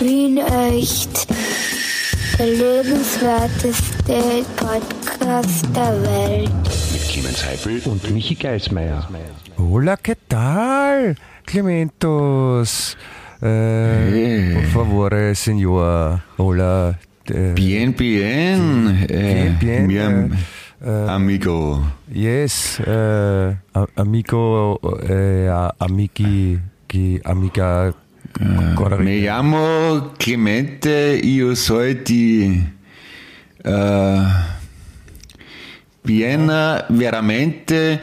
Wien echt. Der lebenswerteste Podcast der Welt. Mit Clemens Heifel und Michi Geismeier. Hola, ¿qué tal, Clementos? Eh, Por favor, señor. Hola. eh, Bien, bien. Bien, bien, Mi am- äh, amigo. Yes, eh, a- amigo, eh, a- amigi, qui- amiga, Corri- Me llamo Clemente, io soy di eh, Vienna veramente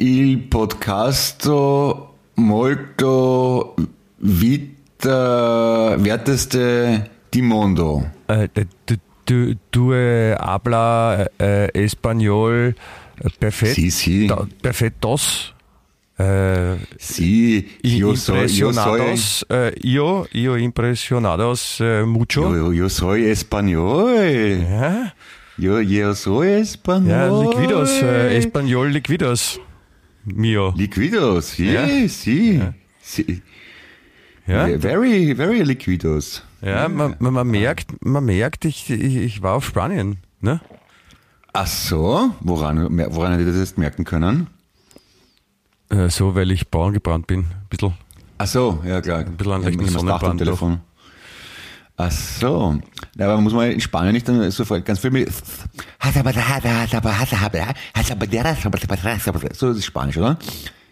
il podcasto molto vita werteste di mondo. Eh, du, du, du eh, habla eh, español eh, perfect, Sí, sí. perfectos. Eh, Sí, io soy, io soy, impresionados, eh, yo, yo impresionados eh, mucho. yo, yo soy español. Ja, Yo, yo soy español. ja liquidos, español liquidos. Mio. Liquidos, sí, Ja. sí. sí. Ja, Very, very liquidos. ja man, man, man merkt, man merkt ich, ich, ich war auf Spanien. Ne? Ach so, woran, woran hätte ich das jetzt merken können? Äh, so, weil ich braun gebrannt bin. Ein bisschen. Ach so, ja klar. Ein bisschen an gedacht am Sonnenbrand Telefon. Ach so. Ja, aber muss man in Spanien nicht dann sofort ganz viel mit. So ist es Spanisch, oder?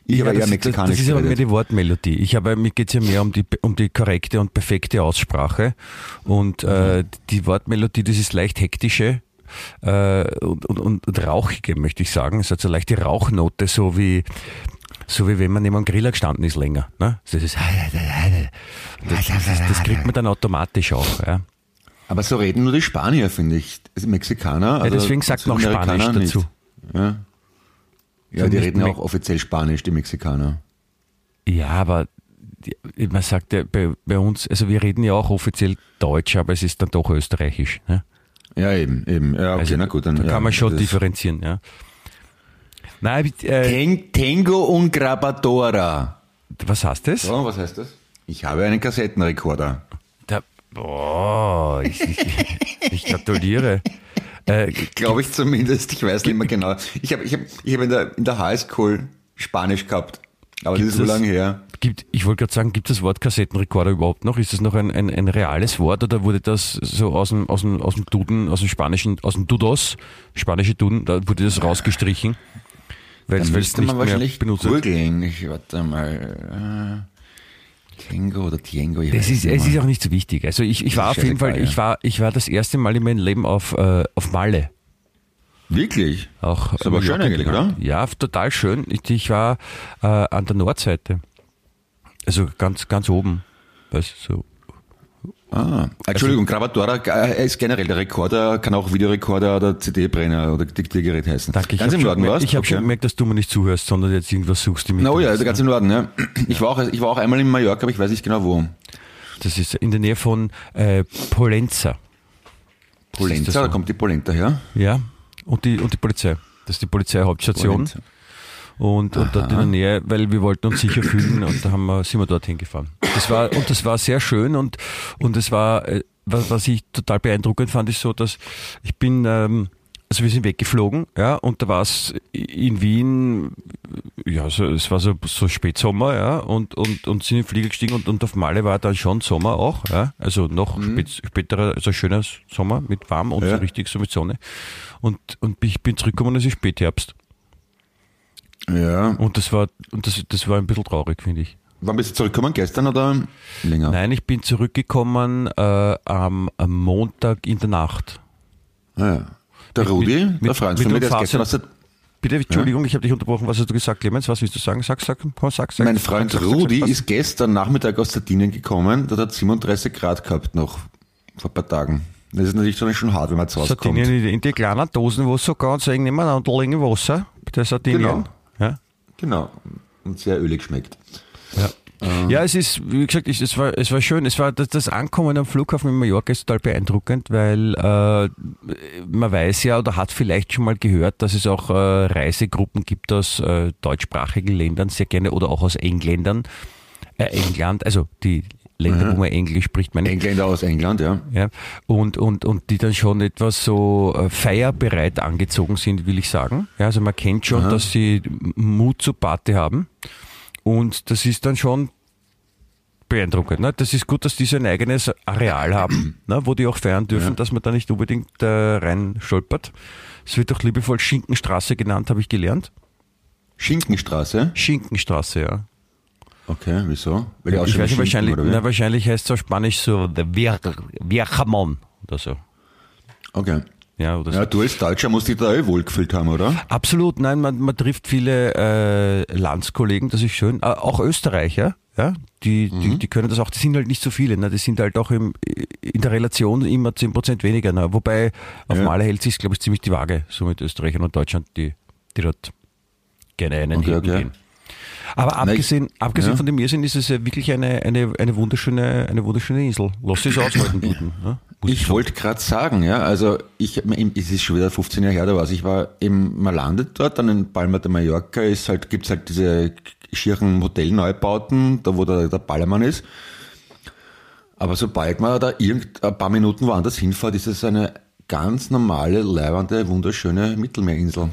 Ich habe ja ist- mexikanisch das ist aber mehr die Wortmelodie. Ich habe, mir geht's ja mehr um die, um die korrekte und perfekte Aussprache. Und äh, die Wortmelodie, das ist leicht hektische äh, und, und, und, und rauchige, möchte ich sagen. Es hat so eine leichte Rauchnote, so wie so wie wenn man neben einem Griller gestanden ist länger. Ne? Das, ist, das, das, das kriegt man dann automatisch auch. Ja. Aber so reden nur die Spanier, finde ich. Das Mexikaner. Also deswegen sagt man auch Spanisch dazu. Ja, ja die nicht reden ja Me- auch offiziell Spanisch, die Mexikaner. Ja, aber man sagt ja bei, bei uns, also wir reden ja auch offiziell Deutsch, aber es ist dann doch österreichisch. Ne? Ja, eben, eben. Ja, okay, Also, na gut. Dann, da ja, kann man schon differenzieren, ja. Nein, äh, Ten- Tango und Grabadora. was heißt das? So, was heißt das? Ich habe einen Kassettenrekorder. Da, boah, ich, ich, ich gratuliere. Äh, Glaube ich zumindest. Ich weiß nicht mehr genau. Ich habe ich hab, ich hab in, der, in der Highschool Spanisch gehabt. Aber das ist so lange her. gibt, ich wollte gerade sagen, gibt das Wort Kassettenrekorder überhaupt noch? Ist das noch ein, ein, ein reales Wort oder wurde das so aus dem, aus dem, aus dem Duden, aus dem spanischen, aus dem Dudos, spanische Duden, da wurde das rausgestrichen? Weil Da es müsste nicht man wahrscheinlich googeln. Ich warte mal. Äh, Tango oder Tiengo. Ich Das ist, es mehr. ist auch nicht so wichtig. Also ich, ich war auf jeden Fall, ich war, ich war das erste Mal in meinem Leben auf, äh, auf Malle. Wirklich? Auch Ist aber schön eigentlich, oder? Ja, total schön. Ich, ich war äh, an der Nordseite. Also ganz, ganz oben. Weißt, du, so. Ah, Entschuldigung, Also- Grabadora äh, ist generell der Rekorder, kann auch Videorekorder oder CD-Brenner oder Diktiergerät heißen. Danke, ich Ganz habe im schon, Norden gemerkt- warst ich hab schon Okay. gemerkt, dass du mir nicht zuhörst, sondern jetzt irgendwas suchst im Na oh ja, Internet. der ganz im Norden, ja. Ich war auch, ich war auch einmal in Mallorca, aber ich weiß nicht genau wo. Das ist in der Nähe von äh, Polenza. So? da kommt die Polenta her. Ja, und die, und die Polizei. Das ist die Polizeihauptstation. Polenta. Und, und dort in der Nähe, weil wir wollten uns sicher fühlen und da haben wir, sind wir dorthin gefahren. Das war, und das war sehr schön und, und es war, äh, was, was ich total beeindruckend fand, ist so, dass ich bin, ähm, also wir sind weggeflogen, ja, und da war es in Wien, ja, so, es war so, so Spätsommer, ja, und, und, und sind in den Flieger gestiegen und, und auf Malle war dann schon Sommer auch, ja, also noch spät, späterer, also schöner Sommer mit warm und Ja. so richtig so mit Sonne. Und, und ich bin zurückgekommen es ist Spätherbst. Ja. Und das war, und das, das war ein bisschen traurig, finde ich. Wann bist du zurückgekommen? Gestern oder länger? Nein, ich bin zurückgekommen äh, am, am Montag in der Nacht. Ah, ja. Der Mit- Rudi, mit- der Freund mit von mir, der gestern aus der, Bitte, Entschuldigung, ich habe dich unterbrochen. Was hast du gesagt, Clemens? Was willst du sagen? Sag, sag, komm, sag, sag. mein Freund sag, sag, Rudi sag, ist gestern Nachmittag aus Sardinien gekommen, dort hat 37 Grad gehabt noch, vor ein paar Tagen. Das ist natürlich schon schon hart, wenn man zu Hause kommt. Sardinien in, die kleinen Dosen, wo so ganz eng nebeneinander liegen Wasser. Bei Sardinien. Genau. Genau. Und sehr ölig schmeckt. Ja. Ja, es ist, wie gesagt, ich, es, war, es war schön. Es war das, das Ankommen am Flughafen in Mallorca ist total beeindruckend, weil äh, man weiß ja oder hat vielleicht schon mal gehört, dass es auch äh, Reisegruppen gibt aus äh, deutschsprachigen Ländern, sehr gerne oder auch aus Engländern, äh, England, also die Länder, wo man Englisch spricht. Meine, Engländer aus England, ja. ja und, und, und die dann schon etwas so äh, feierbereit angezogen sind, will ich sagen. Ja, also man kennt schon, Aha. dass sie Mut zur Party haben. Und das ist dann schon beeindruckend. Ne? Das ist gut, dass die so ein eigenes Areal haben, ne? wo die auch feiern dürfen, ja. dass man da nicht unbedingt äh, rein stolpert. Es wird auch liebevoll Schinkenstraße genannt, habe ich gelernt. Schinkenstraße? Schinkenstraße, ja. Okay, wieso? Weil die ich weiß nicht, wahrscheinlich, na, wahrscheinlich heißt es auf Spanisch so Viajamon oder so. Okay. Ja, oder so. ja, du als Deutscher musst dich da eh wohlgefühlt haben, oder? Absolut, nein, man, man trifft viele äh, Landskollegen, das ist schön. Äh, auch Österreicher, ja, die, mhm. die, die können das auch, die sind halt nicht so viele, ne? die sind halt auch im, in der Relation immer 10% weniger. Ne? Wobei auf ja. Maler hält sich, glaube ich, ziemlich die Waage, so mit Österreichern und Deutschland, die, die dort gerne einen okay, okay. gehen. Aber abgesehen, ich, abgesehen ja. von dem Irrsinn ist es ja wirklich eine, eine, eine, wunderschöne, eine wunderschöne Insel. Lass es aushalten, Guten. Ne? Ich wollte gerade sagen, ja, also ich, es ist schon wieder 15 Jahre her, da war ich war eben, man landet dort, dann in Palma de Mallorca ist halt, gibt's halt diese schieren Modellneubauten, da wo der, der Ballermann ist. Aber sobald man da irgend ein paar Minuten woanders hinfährt, ist es eine ganz normale, leibende, wunderschöne Mittelmeerinsel.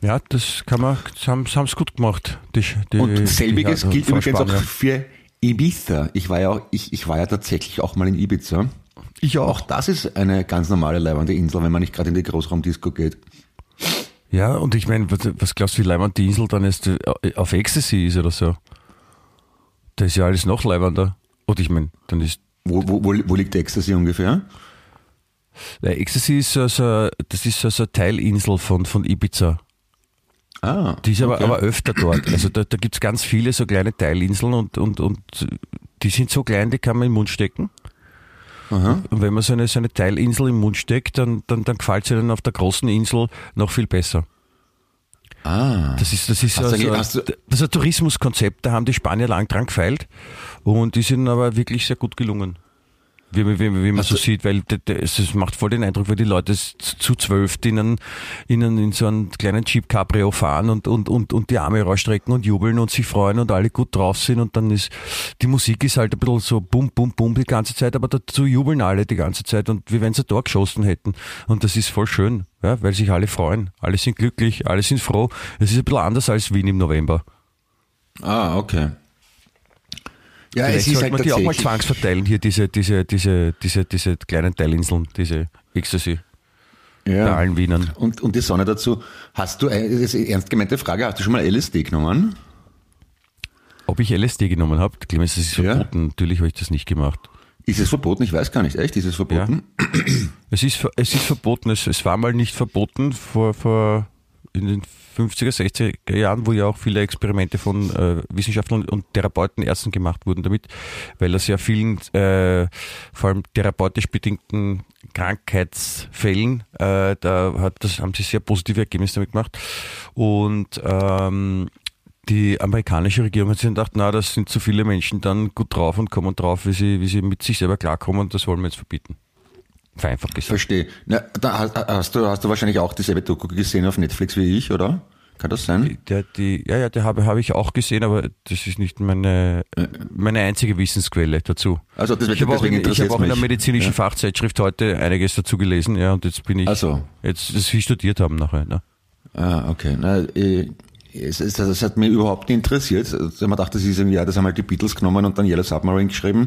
Ja, das kann man, das haben sie gut gemacht. Die, die, und selbiges die, gilt übrigens auch für Ibiza. Ich war ja auch, ich, ich war ja tatsächlich auch mal in Ibiza. Ich auch. Auch das ist eine ganz normale leibende Insel, wenn man nicht gerade in die Großraumdisco geht. Ja, und ich meine, was, was, glaubst du, wie leibend die Insel dann ist, äh, auf Ecstasy ist oder so? Da ist ja alles noch leibender. Und ich meine, dann ist. Wo, wo, wo liegt Ecstasy ungefähr? Ja, Ecstasy ist so, so, das ist so, so eine Teilinsel von, von Ibiza. Ah, die ist aber, okay. aber öfter dort. Also da, da gibt es ganz viele so kleine Teilinseln und, und, und die sind so klein, die kann man im Mund stecken. Aha. Und wenn man so eine, so eine Teilinsel im Mund steckt, dann, dann, dann gefällt es ihnen auf der großen Insel noch viel besser. Ah. Das ist, das ist, also, das ist ein Tourismuskonzept, da haben die Spanier lang dran gefeilt und die sind aber wirklich sehr gut gelungen. Wie, wie, wie, wie man also, so sieht, weil es macht voll den Eindruck, weil die Leute zu zwölf ihnen, ihnen in so einen kleinen Jeep Cabrio fahren und, und, und, und die Arme rausstrecken und jubeln und sich freuen und alle gut drauf sind und dann ist, die Musik ist halt ein bisschen so bum, bum, bum die ganze Zeit, aber dazu jubeln alle die ganze Zeit und wie wenn sie da geschossen hätten. Und das ist voll schön, ja, weil sich alle freuen. Alle sind glücklich, alle sind froh. Es ist ein bisschen anders als Wien im November. Ah, okay. Ja, Vielleicht es ist sollte halt man die auch mal zwangsverteilen, hier diese, diese, diese, diese, diese kleinen Teilinseln, diese Ecstasy. Ja. Bei allen Wienern. Und, und die Sonne dazu. Hast du, das ist eine ernst gemeinte Frage, hast du schon mal LSD genommen? Ob ich LSD genommen habe? Clemens, das ist verboten. Ja. Natürlich habe ich das nicht gemacht. Ist es verboten? Ich weiß gar nicht. Echt? Ist es verboten? Ja. Es, ist, es ist verboten. Es, es war mal nicht verboten vor, vor in den 50er, 60er Jahren, wo ja auch viele Experimente von äh, Wissenschaftlern und Therapeuten, Ärzten gemacht wurden damit, weil das ja vielen, äh, vor allem therapeutisch bedingten Krankheitsfällen, äh, da hat, das haben sie sehr positive Ergebnisse damit gemacht. Und ähm, die amerikanische Regierung hat sich gedacht, na, das sind zu viele Menschen dann gut drauf und kommen drauf, wie sie, wie sie mit sich selber klarkommen und das wollen wir jetzt verbieten. Vereinfacht gesagt. Verstehe. Na, da hast du, hast du wahrscheinlich auch dieselbe Doku gesehen auf Netflix wie ich, oder? Kann das sein? Der, die, ja, ja, der habe, habe ich auch gesehen, aber das ist nicht meine, meine einzige Wissensquelle dazu. Also das, ich habe auch, in, ich hab auch in der medizinischen ja. Fachzeitschrift heute einiges dazu gelesen, ja, und jetzt bin ich, also. jetzt, das wir studiert haben nachher. Ne? Ah, okay. Na, äh, es, es, das hat mich überhaupt nicht interessiert. Also man dachte, das ist ein Jahr, das haben halt die Beatles genommen und dann Yellow Submarine geschrieben.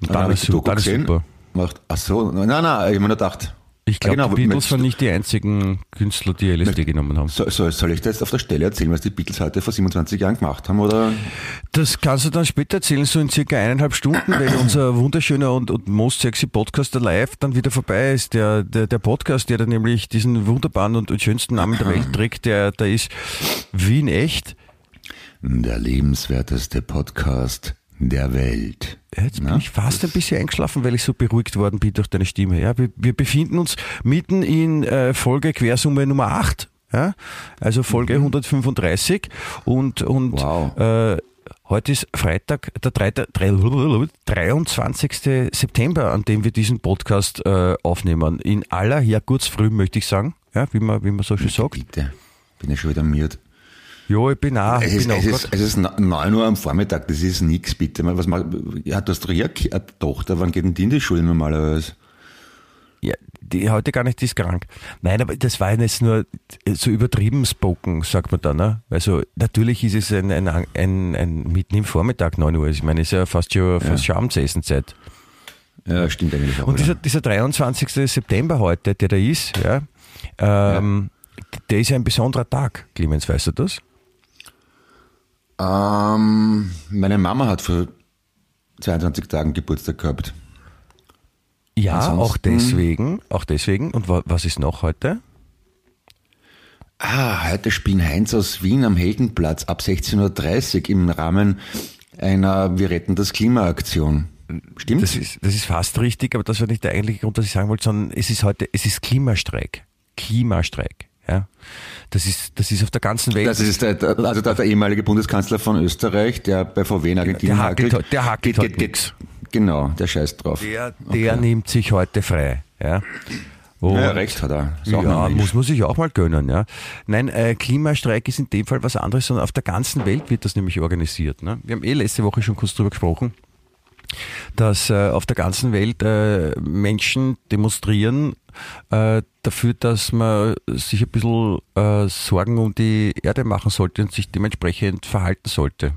Und dann, dann habe ich die Doku gesehen. Super macht. Ach so, nein, nein, ich habe mir nur gedacht. Ich glaube, genau, die Beatles waren nicht die einzigen Künstler, die LSD genommen haben. So, so, soll ich dir jetzt auf der Stelle erzählen, was die Beatles heute vor 27 Jahren gemacht haben? Oder? Das kannst du dann später erzählen, so in circa eineinhalb Stunden, wenn unser wunderschöner und, und most sexy Podcaster live dann wieder vorbei ist. Der, der, der Podcast, der dann nämlich diesen wunderbaren und, und schönsten Namen der Welt trägt, der, der ist Wien echt. Der lebenswerteste Podcast der Welt. Jetzt bin Na? ich fast ein bisschen eingeschlafen, weil ich so beruhigt worden bin durch deine Stimme. Ja, wir, wir befinden uns mitten in äh, Folge Quersumme Nummer 8. Ja? Also Folge mhm. 135 und, und wow. äh, heute ist Freitag, der 23. September, an dem wir diesen Podcast äh, aufnehmen. In aller Herrgottsfrüh möchte ich sagen, ja, wie man, wie man so schön sagt. Bitte, bin ich schon wieder müde. Ja, ich bin auch. Es ich ist, bin es, auch ist, es ist 9 Uhr am Vormittag, das ist nix, bitte. Was macht, ja, du hast doch eine Tochter, wann geht denn die in die Schule normalerweise? Ja, die heute gar nicht, die ist krank. Nein, aber das war jetzt nur so übertrieben spoken, sagt man da. Ne? Also natürlich ist es ein, ein, ein, ein mitten im Vormittag, 9 Uhr. Ich meine, es ist ja fast schon, fast schon Abendsessenzeit. Ja, stimmt eigentlich auch. Und dieser, dieser 23. September heute, der da ist, ja, ähm, der ist ja ein besonderer Tag. Clemens, weißt du das? Ähm, meine Mama hat vor 22 Tagen Geburtstag gehabt. Ja, Ansonsten- auch deswegen, auch deswegen. Und wa was ist noch heute? Ah, heute spielen Heinz aus Wien am Heldenplatz ab 16.30 Uhr im Rahmen einer Wir retten das Klima-Aktion. Stimmt? Das ist, das ist fast richtig, aber das war nicht der eigentliche Grund, was ich sagen wollte, sondern es ist heute, es ist Klimastreik. Klimastreik. Ja. Das ist, das ist auf der ganzen Welt. Das ist der, also der, der ehemalige Bundeskanzler von Österreich, der bei VW in Argentinien Der hakelt hakelt. der hakelt Geht- geht-. Genau, der scheißt drauf. der, der nimmt sich heute frei. Ja. Und- ja, recht hat er. Ja, muss man sich auch mal gönnen, ja. Nein, äh, Klimastreik ist in dem Fall was anderes, sondern auf der ganzen Welt wird das nämlich organisiert. Ne? Wir haben eh letzte Woche schon kurz drüber gesprochen, dass äh, auf der ganzen Welt äh, Menschen demonstrieren äh, dafür, dass man sich ein bisschen äh, Sorgen um die Erde machen sollte und sich dementsprechend verhalten sollte.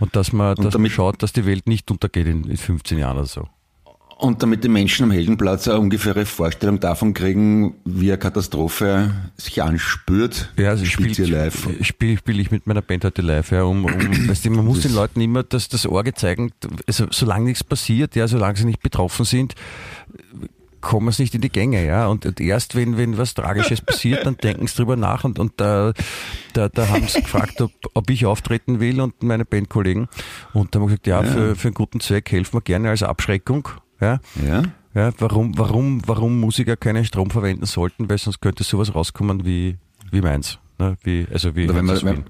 Und dass man, dass man damit- schaut, dass die Welt nicht untergeht in, in 15 Jahren oder so. Und damit die Menschen am Heldenplatz eine ungefähre Vorstellung davon kriegen, wie eine Katastrophe sich anspürt, Ja, also spielt sie live. Spiele spiel ich mit meiner Band heute live, ja, um, um weißt du, man muss den Leuten immer das, das Auge zeigen, also solange nichts passiert, ja, solange sie nicht betroffen sind, kommen sie nicht in die Gänge, ja. Und, und erst wenn, wenn was Tragisches passiert, dann denken sie drüber nach und, und da, da, da haben sie gefragt, ob, ob ich auftreten will und meine Bandkollegen. Und da haben wir gesagt, ja, Für, für einen guten Zweck helfen wir gerne als Abschreckung. Ja. Ja? Ja, warum, warum, warum Musiker keinen Strom verwenden sollten, weil sonst könnte sowas rauskommen wie, wie meins. Ne? Wie, also wie wenn, man, wenn.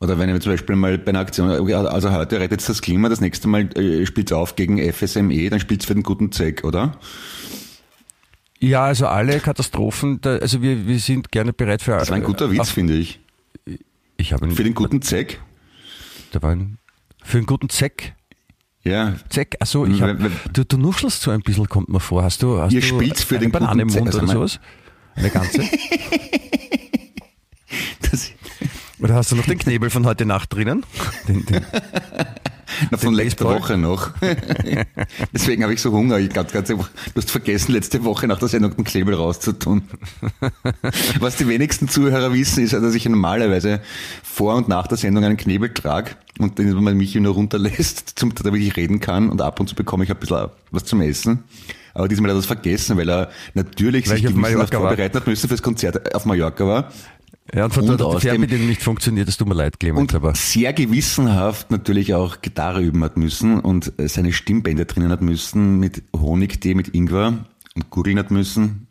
Oder wenn ihr zum Beispiel mal bei einer Aktion, also heute rettet das Klima, das nächste Mal äh, spielt auf gegen FSME, dann spielt es für den guten Zweck, oder? Ja, also alle Katastrophen, da, also wir, wir sind gerne bereit für. Das war ein guter Witz, auf- finde ich. Ich habe Für den guten Zweck. da war ein, für einen guten Zweck. Ja. Zweck, achso, ich hab, Wenn- wenn- du, du nuschelst so ein bisschen, kommt mir vor. Hast du, hast Ihr du spielt's für eine den Banane im guten Mund Zweck, oder also sowas? Eine ganze? Das, Oder hast du noch den Knebel von heute Nacht drinnen? Den, den, na, von letzter? Woche noch. Deswegen habe ich so Hunger. Ich glaube, du hast vergessen, letzte Woche nach der Sendung den Klebel rauszutun. Was die wenigsten Zuhörer wissen, ist, dass ich normalerweise vor und nach der Sendung einen Knebel trage und den man mich nur runterlässt, zum, damit ich reden kann und ab und zu bekomme ich ein bisschen was zum Essen. Aber diesmal hat er das vergessen, weil er natürlich Weil sich gewissenhaft vorbereiten hat müssen fürs Konzert auf Mallorca war. Ja, und von Und dort hat die Fernbedienung nicht funktioniert, das tut mir leid, Clemens, Und aber. sehr gewissenhaft natürlich auch Gitarre üben hat müssen und äh, seine Stimmbänder drinnen hat müssen mit Honigtee, mit Ingwer und gurgeln hat müssen.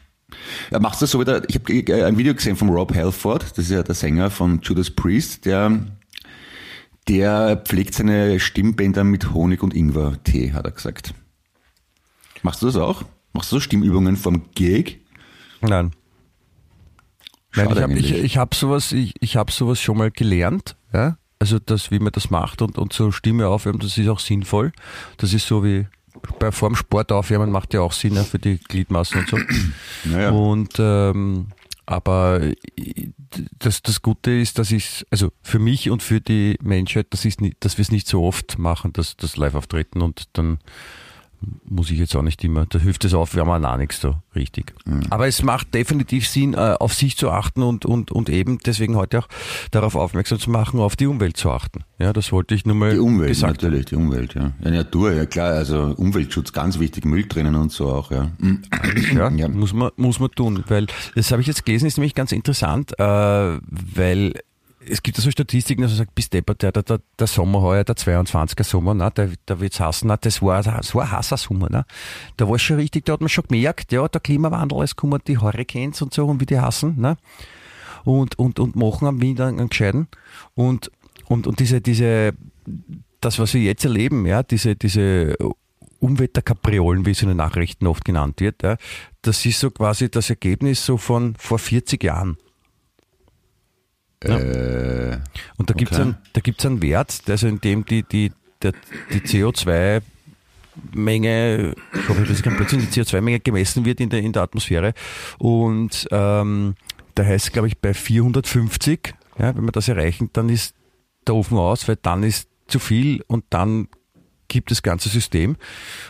Er macht das so wieder, ich habe ein Video gesehen von Rob Halford, das ist ja der Sänger von Judas Priest, der, der pflegt seine Stimmbänder mit Honig und Ingwer-Tee, hat er gesagt. Machst du das auch? Machst du so Stimmübungen vom Gig? Nein. Nein, ich habe ich, ich hab sowas, ich, ich hab sowas schon mal gelernt, ja. Also das, wie man das macht und, und so Stimme aufwärmen, das ist auch sinnvoll. Das ist so wie bei vorm Sport aufwärmen macht ja auch Sinn ja, für die Gliedmaßen und so. Naja. Und ähm, aber das, das Gute ist, dass ich also für mich und für die Menschheit, das ist nicht, dass wir es nicht so oft machen, dass das live auftreten und dann muss ich jetzt auch nicht immer, da hilft es auf, wir haben auch nichts da, richtig. Aber es macht definitiv Sinn, äh, auf sich zu achten und, und, und eben deswegen heute auch darauf aufmerksam zu machen, auf die Umwelt zu achten. Ja, das wollte ich nur mal Die Umwelt, gesagt natürlich, die Umwelt, ja. Ja, Natur, ja klar, also Umweltschutz, ganz wichtig, Müll drinnen und so auch, ja. Mhm. Ja, Ja. Muss, man, muss man tun, weil das habe ich jetzt gelesen, ist nämlich ganz interessant, äh, weil es gibt ja so Statistiken, dass man sagt, bis deppert, der, der, der, Sommer heuer, der 22er Sommer, ne, der, der wird's hassen, ne, das war, das war ein heißer Sommer, ne. Da war es schon richtig, da hat man schon gemerkt, ja, der Klimawandel, es kommen die Hurricanes und so und wie die hassen, ne. Und, und, und machen am Winter einen gescheiten. Und, und, und diese, diese, das, was wir jetzt erleben, ja, diese, diese Umwetterkapriolen, wie es in den Nachrichten oft genannt wird, ja, das ist so quasi das Ergebnis so von vor 40 Jahren. Äh, Und da gibt es okay. einen, da gibt's einen Wert, also in dem die, die, der, die CO2 Menge, ich hoffe, das ist kein Blödsinn, die CO2-Menge gemessen wird in der, in der Atmosphäre. Und ähm, da heißt glaube ich, bei 450, ja, wenn wir das erreichen, dann ist der Ofen aus, weil dann ist zu viel und dann gibt das ganze System.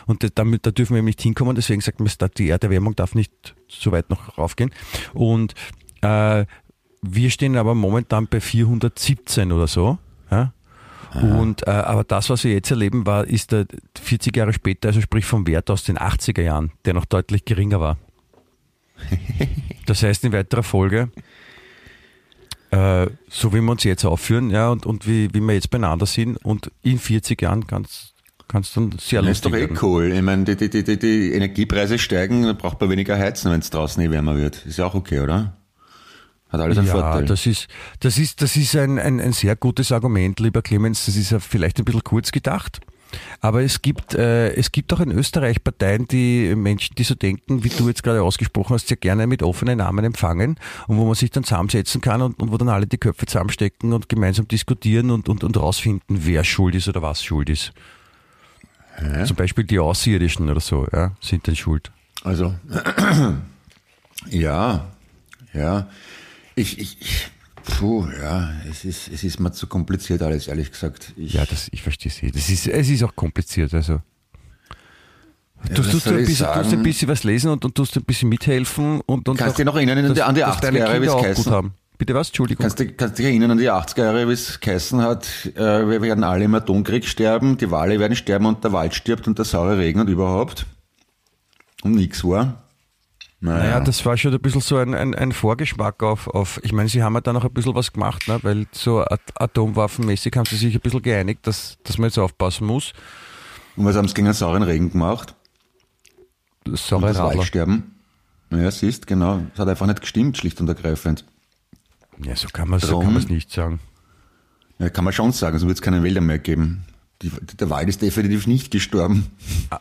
Und damit, da dürfen wir eben nicht hinkommen. Deswegen sagt man, es die Erderwärmung darf nicht so weit noch raufgehen. Und äh, wir stehen aber momentan bei 417 oder so. Ja? Und äh, aber das, was wir jetzt erleben, war, ist der 40 Jahre später, also sprich vom Wert aus den 80er Jahren, der noch deutlich geringer war. Das heißt in weiterer Folge, äh, so wie wir uns jetzt aufführen, ja, und, und wie, wie wir jetzt beieinander sind, und in 40 Jahren kann es dann sehr Das ist lustig doch eh cool. Ich meine, die, die, die, die, die Energiepreise steigen, dann braucht man weniger heizen, wenn es draußen eh wärmer wird. Ist ja auch okay, oder? Hat alles einen ja, Vorteil. das ist, das ist, das ist ein, ein, ein sehr gutes Argument, lieber Clemens. Das ist ja vielleicht ein bisschen kurz gedacht. Aber es gibt, äh, es gibt auch in Österreich Parteien, die Menschen, die so denken, wie du jetzt gerade ausgesprochen hast, sehr gerne mit offenen Armen empfangen und wo man sich dann zusammensetzen kann und, und wo dann alle die Köpfe zusammenstecken und gemeinsam diskutieren und, und, und rausfinden, wer schuld ist oder was schuld ist. Zum Beispiel die Außerirdischen oder so, ja, sind dann schuld. Also, ja, ja. Ich, ich, ich, puh, ja, es ist, es ist mir zu kompliziert alles, ehrlich gesagt. Ich, Ja, das, ich verstehe es. Das ist, es ist auch kompliziert. Also. Ja, Du tust, soll ein bisschen, tust ein bisschen was lesen und, und tust ein bisschen mithelfen und, und Kannst auch, dich noch erinnern an die- an die dass 80er deine Jahre, wie es geheißen gut haben. Bitte was? Entschuldigung. Kannst du kannst dich erinnern an die 80er Jahre, wie es geheißen hat, äh, wir werden alle im Atomkrieg sterben, die Wale werden sterben und der Wald stirbt und der saure Regen und überhaupt? Und nix war. Naja, das war schon ein bisschen so ein, ein, ein Vorgeschmack auf, auf, ich meine, sie haben ja da noch ein bisschen was gemacht, ne? weil so at atomwaffenmäßig haben sie sich ein bisschen geeinigt, dass, dass man jetzt aufpassen muss. Und was haben sie gegen einen sauren Regen gemacht? Das Und saure das Radler. Waldsterben? Ja, siehst, genau. Es hat einfach nicht gestimmt, schlicht und ergreifend. Ja, so kann man so Drum- kann man es nicht sagen. Ja, kann man schon sagen, so wird es keine Wälder mehr geben. Die, der Wald ist definitiv nicht gestorben.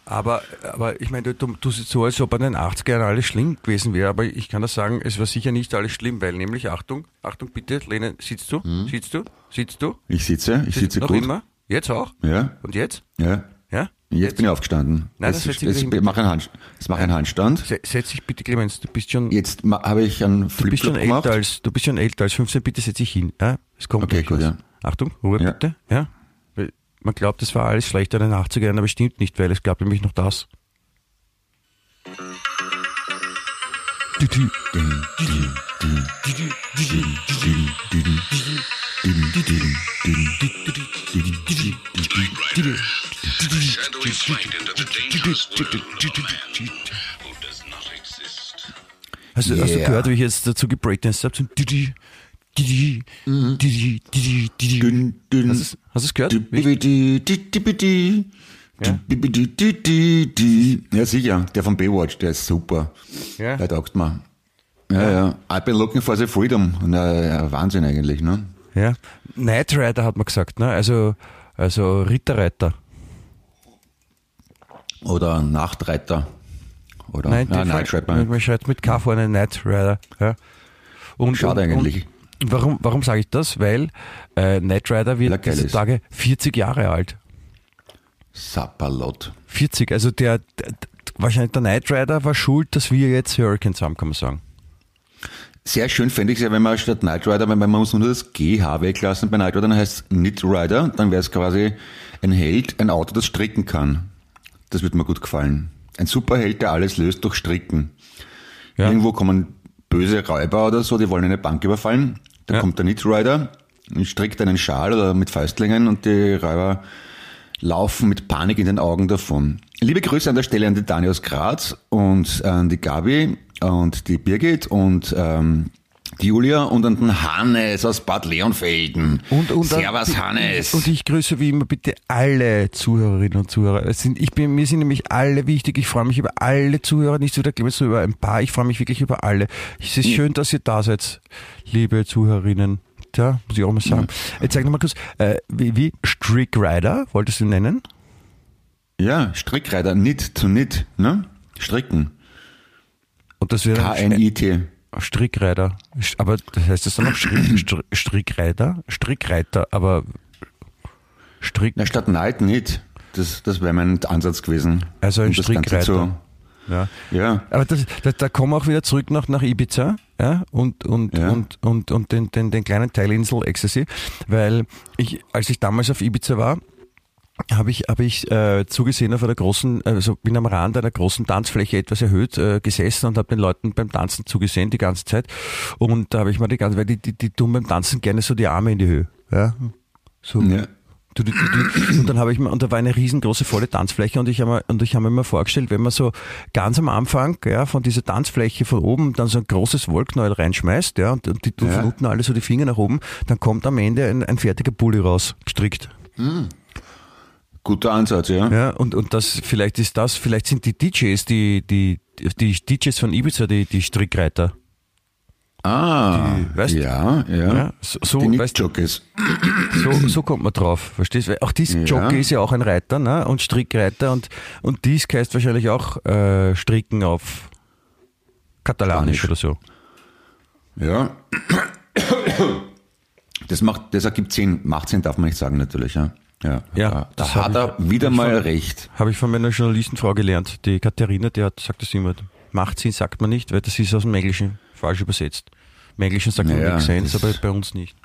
Aber, aber ich meine, du, du jetzt so, als ob an den 80er Jahren alles schlimm gewesen wäre, aber ich kann das sagen, es war sicher nicht alles schlimm, weil nämlich, Achtung, Achtung bitte, Lene, sitzt du? Sitzt du? Sitzt du? Ich sitze, ich sitze noch gut. immer? Jetzt auch? Ja, Und jetzt? ja. Ja? Jetzt bin ich aufgestanden. Nein, das, das das, mache einen, Hand, das mache einen Handstand. Se- Setz dich bitte, Clemens, du bist schon, Jetzt habe ich einen du bist schon gemacht. älter als, du bist schon älter als 15, bitte setz dich hin. Ja? Es kommt Okay, gut, was. ja. Achtung, Ruhe Ja. bitte. Ja? Man glaubt, es war alles schlechter in den 80er Jahren, aber stimmt nicht, weil es gab nämlich noch das. Hast, du- hast du Yeah. gehört, wie ich jetzt dazu gebreakdanced habe? Hast du es- gehört? Ja? Ja, sicher. Der von Baywatch, der ist super. Ja. Der taugt mir. Ja, ja. I've been looking for the freedom. Na, ja, Wahnsinn eigentlich, ne? Ja. Night Rider hat man gesagt, ne? Also, also Ritterreiter. Oder Nachtreiter. Oder Nein, ja, Night man, man schreibt mit K vorne Night Rider. Ja. Und, Schade und, eigentlich. Und warum warum sage ich das? Weil äh, Night Rider er wird diese. Tage 40 Jahre alt. Sapperlot. 40, also der, der wahrscheinlich der Night Rider war schuld, dass wir jetzt Hurricanes haben, kann man sagen. Sehr schön fände ich es ja, wenn man statt Knight Rider, wenn man muss nur das GH weglassen bei Knight Rider, dann heißt es Knit Rider, dann wäre es quasi ein Held, ein Auto, das stricken kann. Das würde mir gut gefallen. Ein Superheld, der alles löst durch Stricken. Ja. Irgendwo kommen böse Räuber oder so, die wollen eine Bank überfallen. Dann Ja. kommt der Knit Rider und strickt einen Schal oder mit Fäustlingen und die Räuber laufen mit Panik in den Augen davon. Liebe Grüße an der Stelle an die Dani aus Graz und an die Gabi und die Birgit und ähm, Julia und an den Hannes aus Bad Leonfelden. Und, und Servus Hannes. Und ich grüße wie immer bitte alle Zuhörerinnen und Zuhörer. Es sind, ich bin, mir sind nämlich alle wichtig. Ich freue mich über alle Zuhörer, nicht so der Clemens, sondern über ein paar. Ich freue mich wirklich über alle. Es ist schön, dass ihr da seid, liebe Zuhörerinnen. Tja, muss ich auch mal sagen. Jetzt sag noch mal kurz, äh, wie, wie Strick Rider, wolltest du ihn nennen? ja, Strickreiter, Knit zu Knit, ne? Stricken. Und das wäre K-N-I-T. Strickreiter. Aber das heißt das dann auch Strick, Str- Strickreiter? Strickreiter, aber Strick, Na, statt Neid nicht. Das, das wäre mein Ansatz gewesen. Also ein Um das Strickreiter. zu- ja. Ja, Aber das, da, da kommen wir auch wieder zurück nach, nach Ibiza ja, und, und, Ja. und, und, und den, den, den kleinen Teilinsel Ecstasy, weil ich, als ich damals auf Ibiza war, habe ich, habe ich äh, zugesehen auf einer großen, also bin am Rand einer großen Tanzfläche etwas erhöht äh, gesessen und habe den Leuten beim Tanzen zugesehen die ganze Zeit. Und da habe ich mal die ganze, weil die, die, die tun beim Tanzen gerne so die Arme in die Höhe. Ja? So, ja. Und dann habe ich mir, und da war eine riesengroße volle Tanzfläche und ich habe mir, und ich habe mir vorgestellt, wenn man so ganz am Anfang, ja, von dieser Tanzfläche von oben dann so ein großes Wollknäuel reinschmeißt, ja, und, die tun Ja. von unten alle so die Finger nach oben, dann kommt am Ende ein, ein fertiger Pulli raus, gestrickt. Guter Ansatz, ja. Ja, und, und das, vielleicht ist das, vielleicht sind die DJs, die, die, die DJs von Ibiza, die, die Strickreiter. Ah, Die- weißt- ja, ja. Ja, so, so, die weißt, Nick-Jockeys. so, so kommt man drauf, verstehst du? Auch dies Ja. Jockey ist ja auch ein Reiter, ne? Und Strickreiter und, und dies heißt wahrscheinlich auch äh, Stricken auf Katalanisch Spanisch. oder so. Ja. Das macht, das ergibt Sinn. Macht Sinn, darf man nicht sagen, natürlich, ja. Ja, Ja, da, hat er wieder mal von- recht. Habe ich von meiner Journalistenfrau gelernt. Die Katharina, die hat, sagt das immer. Macht Sinn, sagt man nicht, weil das ist aus dem Englischen falsch übersetzt. Im Englischen sagt man Naja, Make Sense, aber bei uns nicht.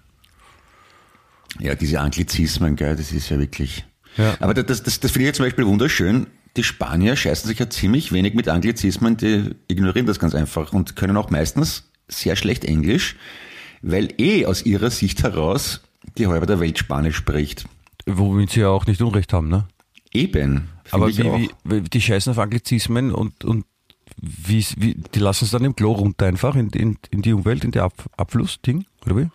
Ja, diese Anglizismen, gell, das ist ja wirklich. Ja. Aber das, das, das finde ich ja zum Beispiel wunderschön. Die Spanier scheißen sich ja ziemlich wenig mit Anglizismen, die ignorieren das ganz einfach und können auch meistens sehr schlecht Englisch, weil eh aus ihrer Sicht heraus die halbe der Welt Spanisch spricht. Womit sie ja auch nicht Unrecht haben, ne? Eben. Aber wie, wie, die scheißen auf Anglizismen und, und wie, wie, die lassen es dann im Klo runter einfach in, in, in die Umwelt, in der Ab, Abfluss-Ding, oder wie?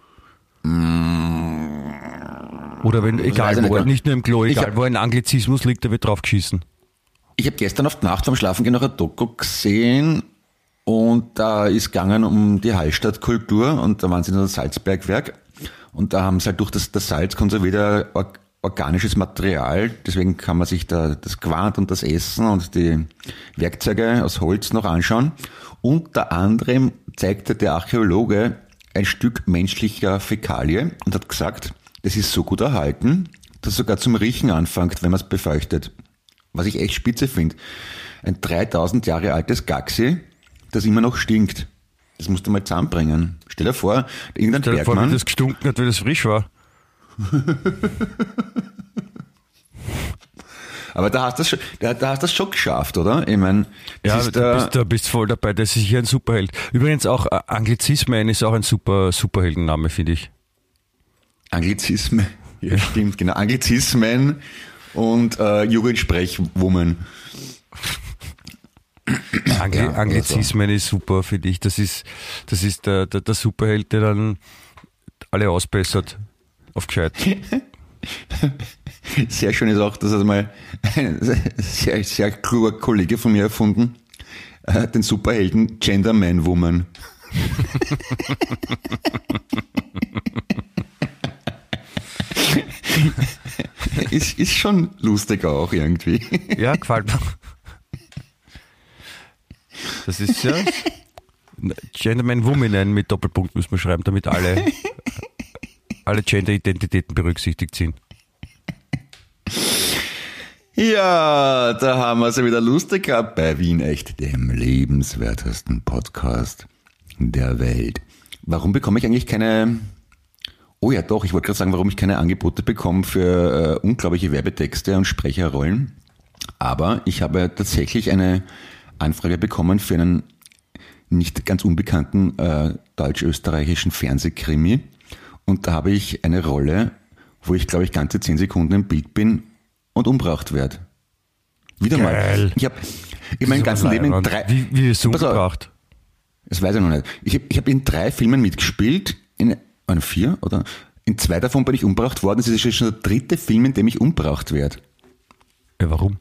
Oder wenn, egal ich wo, nicht. nicht nur im Klo, egal hab- wo ein Anglizismus liegt, da wird drauf geschissen. Ich habe gestern auf die Nacht vom Schlafengehen noch ein Doku gesehen und da ist gegangen um die Hallstattkultur und da waren sie in einem Salzbergwerk und da haben sie halt durch das, das Salz konserviert or, organisches Material, deswegen kann man sich da das Quant und das Essen und die Werkzeuge aus Holz noch anschauen. Unter anderem zeigte der Archäologe ein Stück menschlicher Fäkalie und hat gesagt, das ist so gut erhalten, dass sogar zum Riechen anfängt, wenn man es befeuchtet. Was ich echt spitze finde. Ein 3000 Jahre altes Gaxi, das immer noch stinkt. Das musst du mal zusammenbringen. Stell dir vor, irgendein Stell dir vor, wie Bergmann, das gestunken hat, wie das frisch war. aber da hast du das schon, da, da hast das schon geschafft, oder? Ich meine, Ja, da bist, da bist voll dabei, das ist sicher ein Superheld. Übrigens auch äh, Anglizismen ist auch ein super Superheldenname, finde ich. Anglizismen. Ja, stimmt, genau. Anglizismen und äh, Jugendsprechwoman. Angli Ja, Anglizismen ist super, finde ich. Das ist, das ist der, der, der Superheld, der dann alle ausbessert. Auf gescheit. Sehr schön ist auch, dass er mal ein sehr, sehr kluger Kollege von mir erfunden, äh, den Superhelden Gender Man Woman. ist, ist schon lustig auch irgendwie. Ja, gefällt mir. Das ist ja. Gentleman Woman mit Doppelpunkt muss man schreiben, damit alle, alle Gender-Identitäten berücksichtigt sind. Ja, da haben wir es ja wieder lustig gehabt bei Wien echt, dem lebenswertesten Podcast der Welt. Warum bekomme ich eigentlich keine, oh ja doch, ich wollte gerade sagen, warum ich keine Angebote bekomme für äh, unglaubliche Werbetexte und Sprecherrollen. Aber ich habe tatsächlich eine Anfrage bekommen für einen nicht ganz unbekannten äh, deutsch-österreichischen Fernsehkrimi. Und da habe ich eine Rolle, wo ich glaube ich ganze zehn Sekunden im Bild bin und umgebracht werde. Wieder Geil. mal. Ich habe ich hab mein ganzes Leben in drei. Wie, wie ist umgebracht? Das weiß ich noch nicht. Ich habe hab in drei Filmen mitgespielt, in in vier oder in zwei davon bin ich umgebracht worden. Das ist schon der dritte Film, in dem ich umgebracht werde. Ja, warum?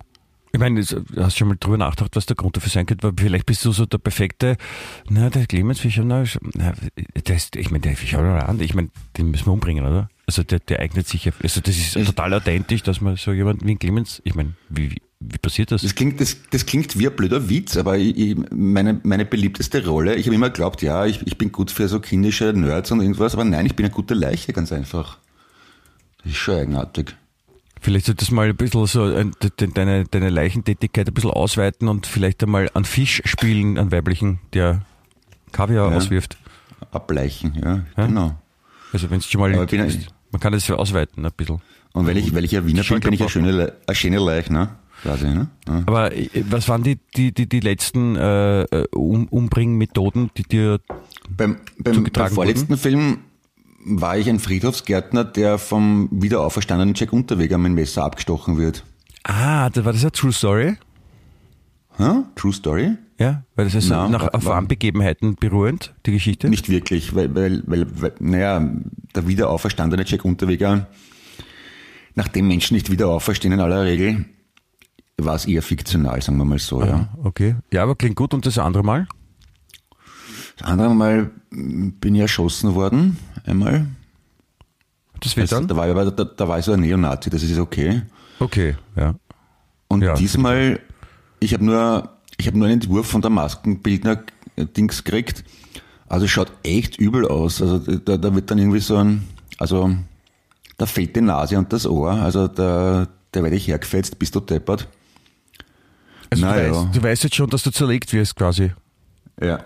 Ich meine, das- du hast schon mal drüber nachgedacht, was der Grund dafür sein könnte, weil vielleicht bist du so der perfekte, na, der Clemens Fischer, na, der ist, ich meine, der Fischer an, ich meine, den müssen wir umbringen, oder? Also der, der eignet sich ja, also das ist total authentisch, dass man so jemanden wie ein Clemens, ich meine, wie, wie- passiert das? Das klingt, das, das klingt wie ein blöder Witz, aber ich, meine, meine beliebteste Rolle, ich habe immer geglaubt, ja, ich, ich bin gut für so kindische Nerds und irgendwas, aber nein, ich bin eine gute Leiche, ganz einfach. Das ist schon eigenartig. Vielleicht solltest du mal ein bisschen so de- deine, deine Leichentätigkeit ein bisschen ausweiten und vielleicht einmal an Fisch spielen, an weiblichen, der Kaviar Ja. auswirft. Ableichen, ja, Ja? genau. Also wenn es schon mal ist, man kann das ja ausweiten ein bisschen. Und weil ich, weil ich ja Wiener bin, bin ich eine schöne, eine schöne Leiche, ne? Quasi, ne? Ja. Aber äh, was waren die, die, die, die letzten äh, äh, um, Umbringmethoden, die dir Beim, beim, beim vorletzten Film war ich ein Friedhofsgärtner, der vom wiederauferstandenen Jack Unterweger mit dem Messer abgestochen wird. Ah, da war das eine True Story? Hä? True Story? Ja, weil das ist Na, nach war- Erfahrungsbegebenheiten berührend, die Geschichte. Nicht wirklich, weil, weil, weil, weil naja, der wiederauferstandene Jack Unterweger, nachdem Menschen nicht wieder auferstehen in aller Regel, war es eher fiktional, sagen wir mal so, ja. Ah, okay. Ja, aber klingt gut. Und das andere Mal? Das andere Mal bin ich erschossen worden, einmal. Das wird Also, dann? da, war, da, da war ich so ein Neonazi, das ist okay. Okay, ja. Und Ja, diesmal, ich habe nur, ich habe nur einen Entwurf von der Maskenbildner-Dings gekriegt. Also es schaut echt übel aus. Also da, da wird dann irgendwie so ein, also da fehlt die Nase und das Ohr. Also da, da werde ich hergefetzt, bist du deppert. Also Na du, ja. weißt, du weißt jetzt schon, dass du zerlegt wirst quasi. Ja.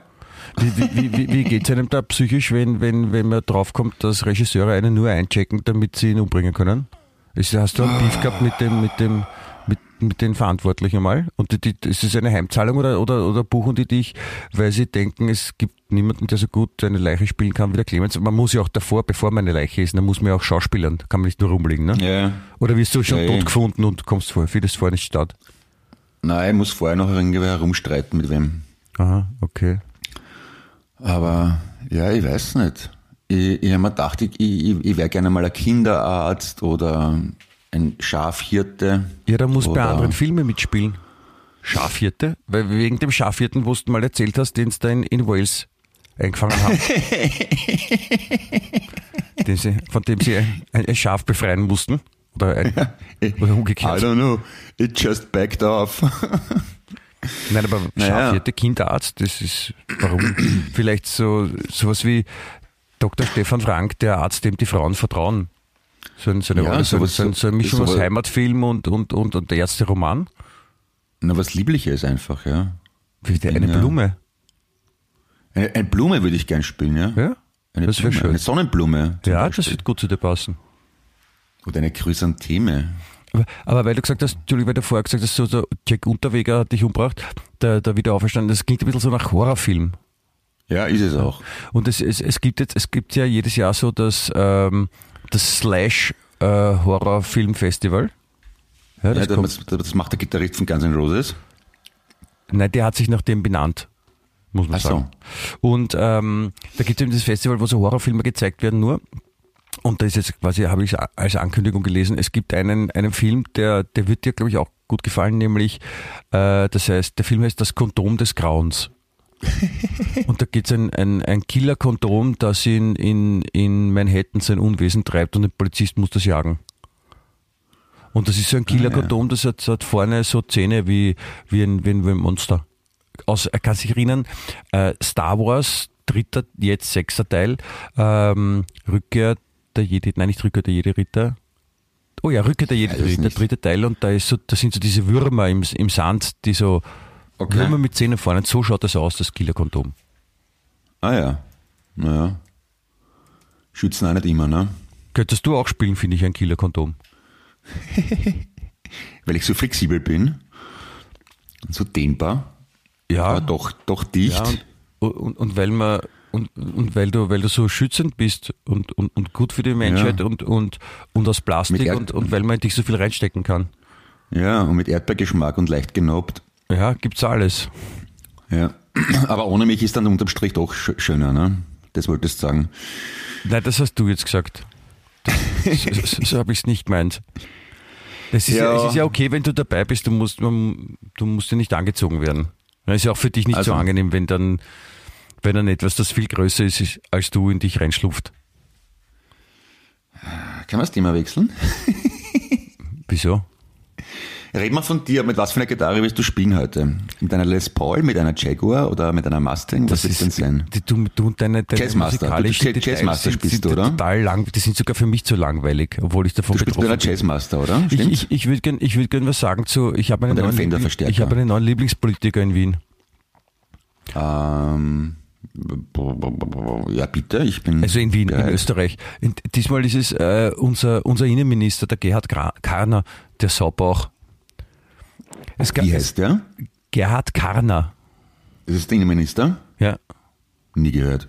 Wie, wie, wie, wie, geht es einem da psychisch, wenn, wenn, wenn man draufkommt, dass Regisseure einen nur einchecken, damit sie ihn umbringen können? Ist, hast du einen Beef gehabt mit dem, mit dem, mit, mit den Verantwortlichen mal? Und die, die, ist es eine Heimzahlung oder, oder, oder buchen die dich, weil sie denken, es gibt niemanden, der so gut eine Leiche spielen kann wie der Clemens? Man muss ja auch davor, bevor man eine Leiche ist, dann muss man ja auch schauspielern, da kann man nicht nur rumliegen, ne? Ja. Oder wirst du schon Ja, tot ja. gefunden und kommst vor? Vieles vor nicht statt. Nein, ich muss vorher noch irgendwie herumstreiten mit wem. Aha, okay. Aber ja, ich weiß nicht. Ich, ich habe mir gedacht, ich, ich, ich wäre gerne mal ein Kinderarzt oder ein Schafhirte. Ja, da muss bei anderen Filmen mitspielen. Schafhirte? Weil wegen dem Schafhirten, wo du mal erzählt hast, den sie da in, in Wales eingefangen haben. sie, von dem sie ein, ein Schaf befreien mussten. Oder, ein, oder I umgekehrt. don't know. It just backed off. Nein, aber Naja. Kinderarzt, das ist, warum? Vielleicht so, sowas wie Dr. Stefan Frank, der Arzt, dem die Frauen vertrauen. So, ein, so, eine, Ja, so, sowas- so, so eine Mischung aus Heimatfilm und, und, und, und Ärzte-Roman. Na, was Liebliches einfach, ja. Wie der eine Ja. Blume. Eine, eine Blume würde ich gern spielen, ja. Ja? Eine, Das wär Blume, schön. eine Sonnenblume. Ja, Beispiel. das wird gut zu dir passen. Oder eine Chrysantheme. Aber, weil du gesagt hast, Entschuldigung, weil du vorher gesagt hast, so der Jack Unterweger hat dich umgebracht, der, der Wiederauferstanden, das klingt ein bisschen so nach Horrorfilm. Ja, ist es auch. Und es, es, es gibt jetzt, es gibt ja jedes Jahr so das, ähm, das Slash äh, Horrorfilmfestival. Ja, Ja, das kommt, das, das macht der Gitarrist von Guns N' Roses. nein, der hat sich nach dem benannt, muss man Ach so. sagen. Und ähm, da gibt es eben das Festival, wo so Horrorfilme gezeigt werden nur. Und da ist jetzt quasi, habe ich als Ankündigung gelesen, es gibt einen, einen Film, der, der wird dir, glaube ich, auch gut gefallen, nämlich, äh, das heißt, der Film heißt Das Kondom des Grauens. und da geht es ein, ein, ein Killer-Kondom, das in, in, in Manhattan sein Unwesen treibt und ein Polizist muss das jagen. Und das ist so ein Killer-Kondom, das hat, hat vorne so Zähne wie, wie, ein, wie, ein, wie ein Monster. Aus, er kann sich erinnern, äh, Star Wars, dritter, jetzt sechster Teil, ähm, Rückkehr der Jedi, nein, nicht Rückkehr der Jedi-Ritter. Oh ja, Rückkehr der Jedi-Ritter, nicht. dritte Teil, und da ist so, da sind so diese Würmer im, im Sand, die so, Okay. Würmer mit Zähnen vorne, und so schaut das aus, das Killer-Kondom. Ah ja. Naja. Schützen auch nicht immer, ne? Könntest du auch spielen, finde ich, ein Killer-Kondom. Weil ich so flexibel bin. Und so dehnbar. Ja, Aber doch, doch dicht. Ja, und, und, und weil man und, und weil du, weil du so schützend bist und, und, und gut für die Menschheit Ja. und, und, und aus Plastik und, und weil man in dich so viel reinstecken kann. ja, und mit Erdbeergeschmack und leicht genobt. Ja, gibt's alles. Ja. Aber ohne mich ist dann unterm Strich doch sch schöner, ne? Das wolltest du sagen. Nein, das hast du jetzt gesagt. Das, so so, so habe ich es nicht gemeint. Es ist ja. Ja. es ist ja okay, wenn du dabei bist, du musst, man, du musst ja nicht angezogen werden. Es ist ja auch für dich nicht so Also- angenehm, wenn dann, wenn dann etwas, das viel größer ist, ist, als du in dich reinschlupft. Kann man das Thema wechseln? Wieso? Red mal von dir, mit was für einer Gitarre willst du spielen heute? Mit einer Les Paul, mit einer Jaguar oder mit einer Mustang? Was wird denn sein? Die, du, du und deine, deine Jazzmaster. Du- Details Jazzmaster sind, spielst sind du, oder? total lang. Die sind sogar für mich zu langweilig, obwohl ich davon Du spielst mit betroffen einer Jazzmaster, oder? Ich, Stimmt? ich, ich würde gerne ich würd gern was sagen zu, ich habe einen, neuen ich habe einen neuen Lieblingspolitiker in Wien. ähm, ja, bitte, ich bin. Also in Wien, in bereit. Österreich. Und diesmal ist es äh, unser, unser Innenminister, der Gerhard Gra- Karner, der Saubauch. Es Wie heißt der? Gerhard Karner. Ist es der Innenminister? Ja. Nie gehört.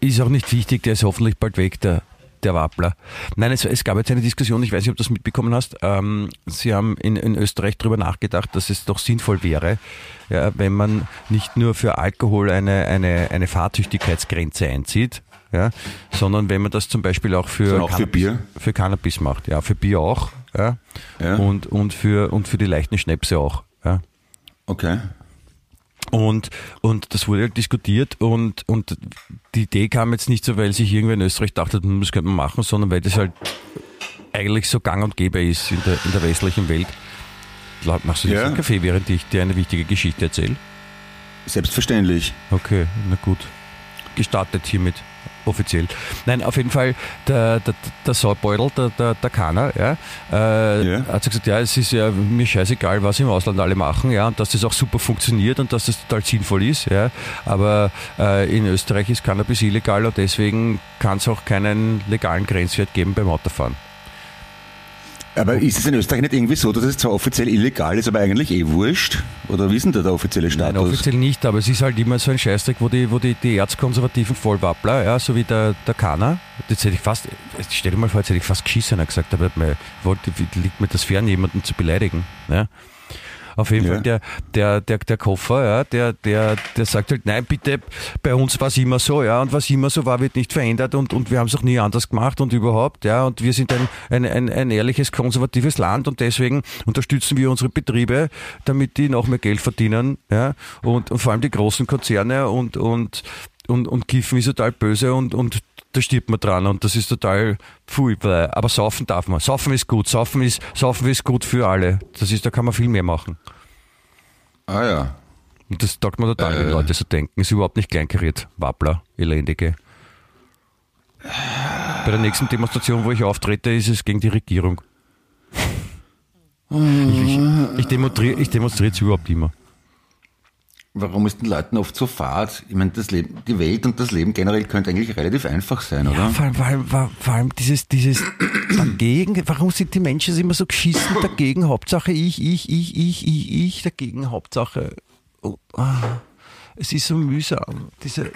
Ist auch nicht wichtig, der ist hoffentlich bald weg, der, der Wappler. Nein, es, es gab jetzt eine Diskussion, ich weiß nicht, ob du das mitbekommen hast. Ähm, Sie haben in, in Österreich darüber nachgedacht, dass es doch sinnvoll wäre, ja, wenn man nicht nur für Alkohol eine, eine, eine Fahrtüchtigkeitsgrenze einzieht, ja, sondern wenn man das zum Beispiel auch für, auch für Bier? für Cannabis macht. Ja, für Bier auch. Ja, Ja. Und, und, für, und für die leichten Schnäpse auch. Ja. Okay. Und, und das wurde halt diskutiert und, und die Idee kam jetzt nicht so, weil sich irgendwer in Österreich dachte, hm, das könnte man machen, sondern weil das halt eigentlich so gang und gäbe ist in der, in der westlichen Welt. Machst du jetzt Ja. einen Kaffee, während ich dir eine wichtige Geschichte erzähle? Selbstverständlich. Okay, na gut. Gestartet hiermit. Offiziell. Nein, auf jeden Fall, der, der, der Saubeutel, der, der, der Kana, ja, äh, Ja. hat gesagt, ja, es ist ja mir scheißegal, was im Ausland alle machen, ja, und dass das auch super funktioniert und dass das total sinnvoll ist, ja, aber äh, in Österreich ist Cannabis illegal und deswegen kann es auch keinen legalen Grenzwert geben beim Autofahren. Aber ist es in Österreich nicht irgendwie so, dass es zwar offiziell illegal ist, aber eigentlich eh wurscht? Oder wie ist denn da der offizielle Nein, Status? offiziell nicht, aber es ist halt immer so ein Scheißdreck, wo die, wo die, die erzkonservativen Vollwappler, ja, so wie der, der Kana, jetzt hätte ich fast, stell dir mal vor, jetzt hätte ich fast geschissen gesagt, aber mir wollte, liegt mir das fern, jemanden zu beleidigen. Ja. Auf jeden Ja. Fall der, der, der, der Koffer, ja, der, der, der sagt halt, nein, bitte, bei uns war es immer so, ja, und was immer so war, wird nicht verändert und, und wir haben es auch nie anders gemacht und überhaupt, ja, und wir sind ein, ein, ein, ein ehrliches, konservatives Land und deswegen unterstützen wir unsere Betriebe, damit die noch mehr Geld verdienen, ja, und, und vor allem die großen Konzerne und, und, und, und Kiffen ist total böse und, und da stirbt man dran und das ist total pfui, aber saufen darf man. Saufen ist gut, saufen ist, saufen ist gut für alle. Das ist, da kann man viel mehr machen. Ah ja. Und das taugt mir total, wenn Äh. Leute so denken. Ist überhaupt nicht kleinkariert. Wappler, elendige. Bei der nächsten Demonstration, wo ich auftrete, ist es gegen die Regierung. Ich, ich, ich demonstriere ich demonstriere jetzt überhaupt immer. Warum ist den Leuten oft so fad? Ich meine, das Leben, die Welt und das Leben generell könnte eigentlich relativ einfach sein, Ja, oder? vor allem, vor allem, vor allem dieses, dieses dagegen, warum sind die Menschen immer so geschissen dagegen? Hauptsache ich, ich, ich, ich, ich, ich, dagegen, Hauptsache. Oh, ah, es ist so mühsam. Diese,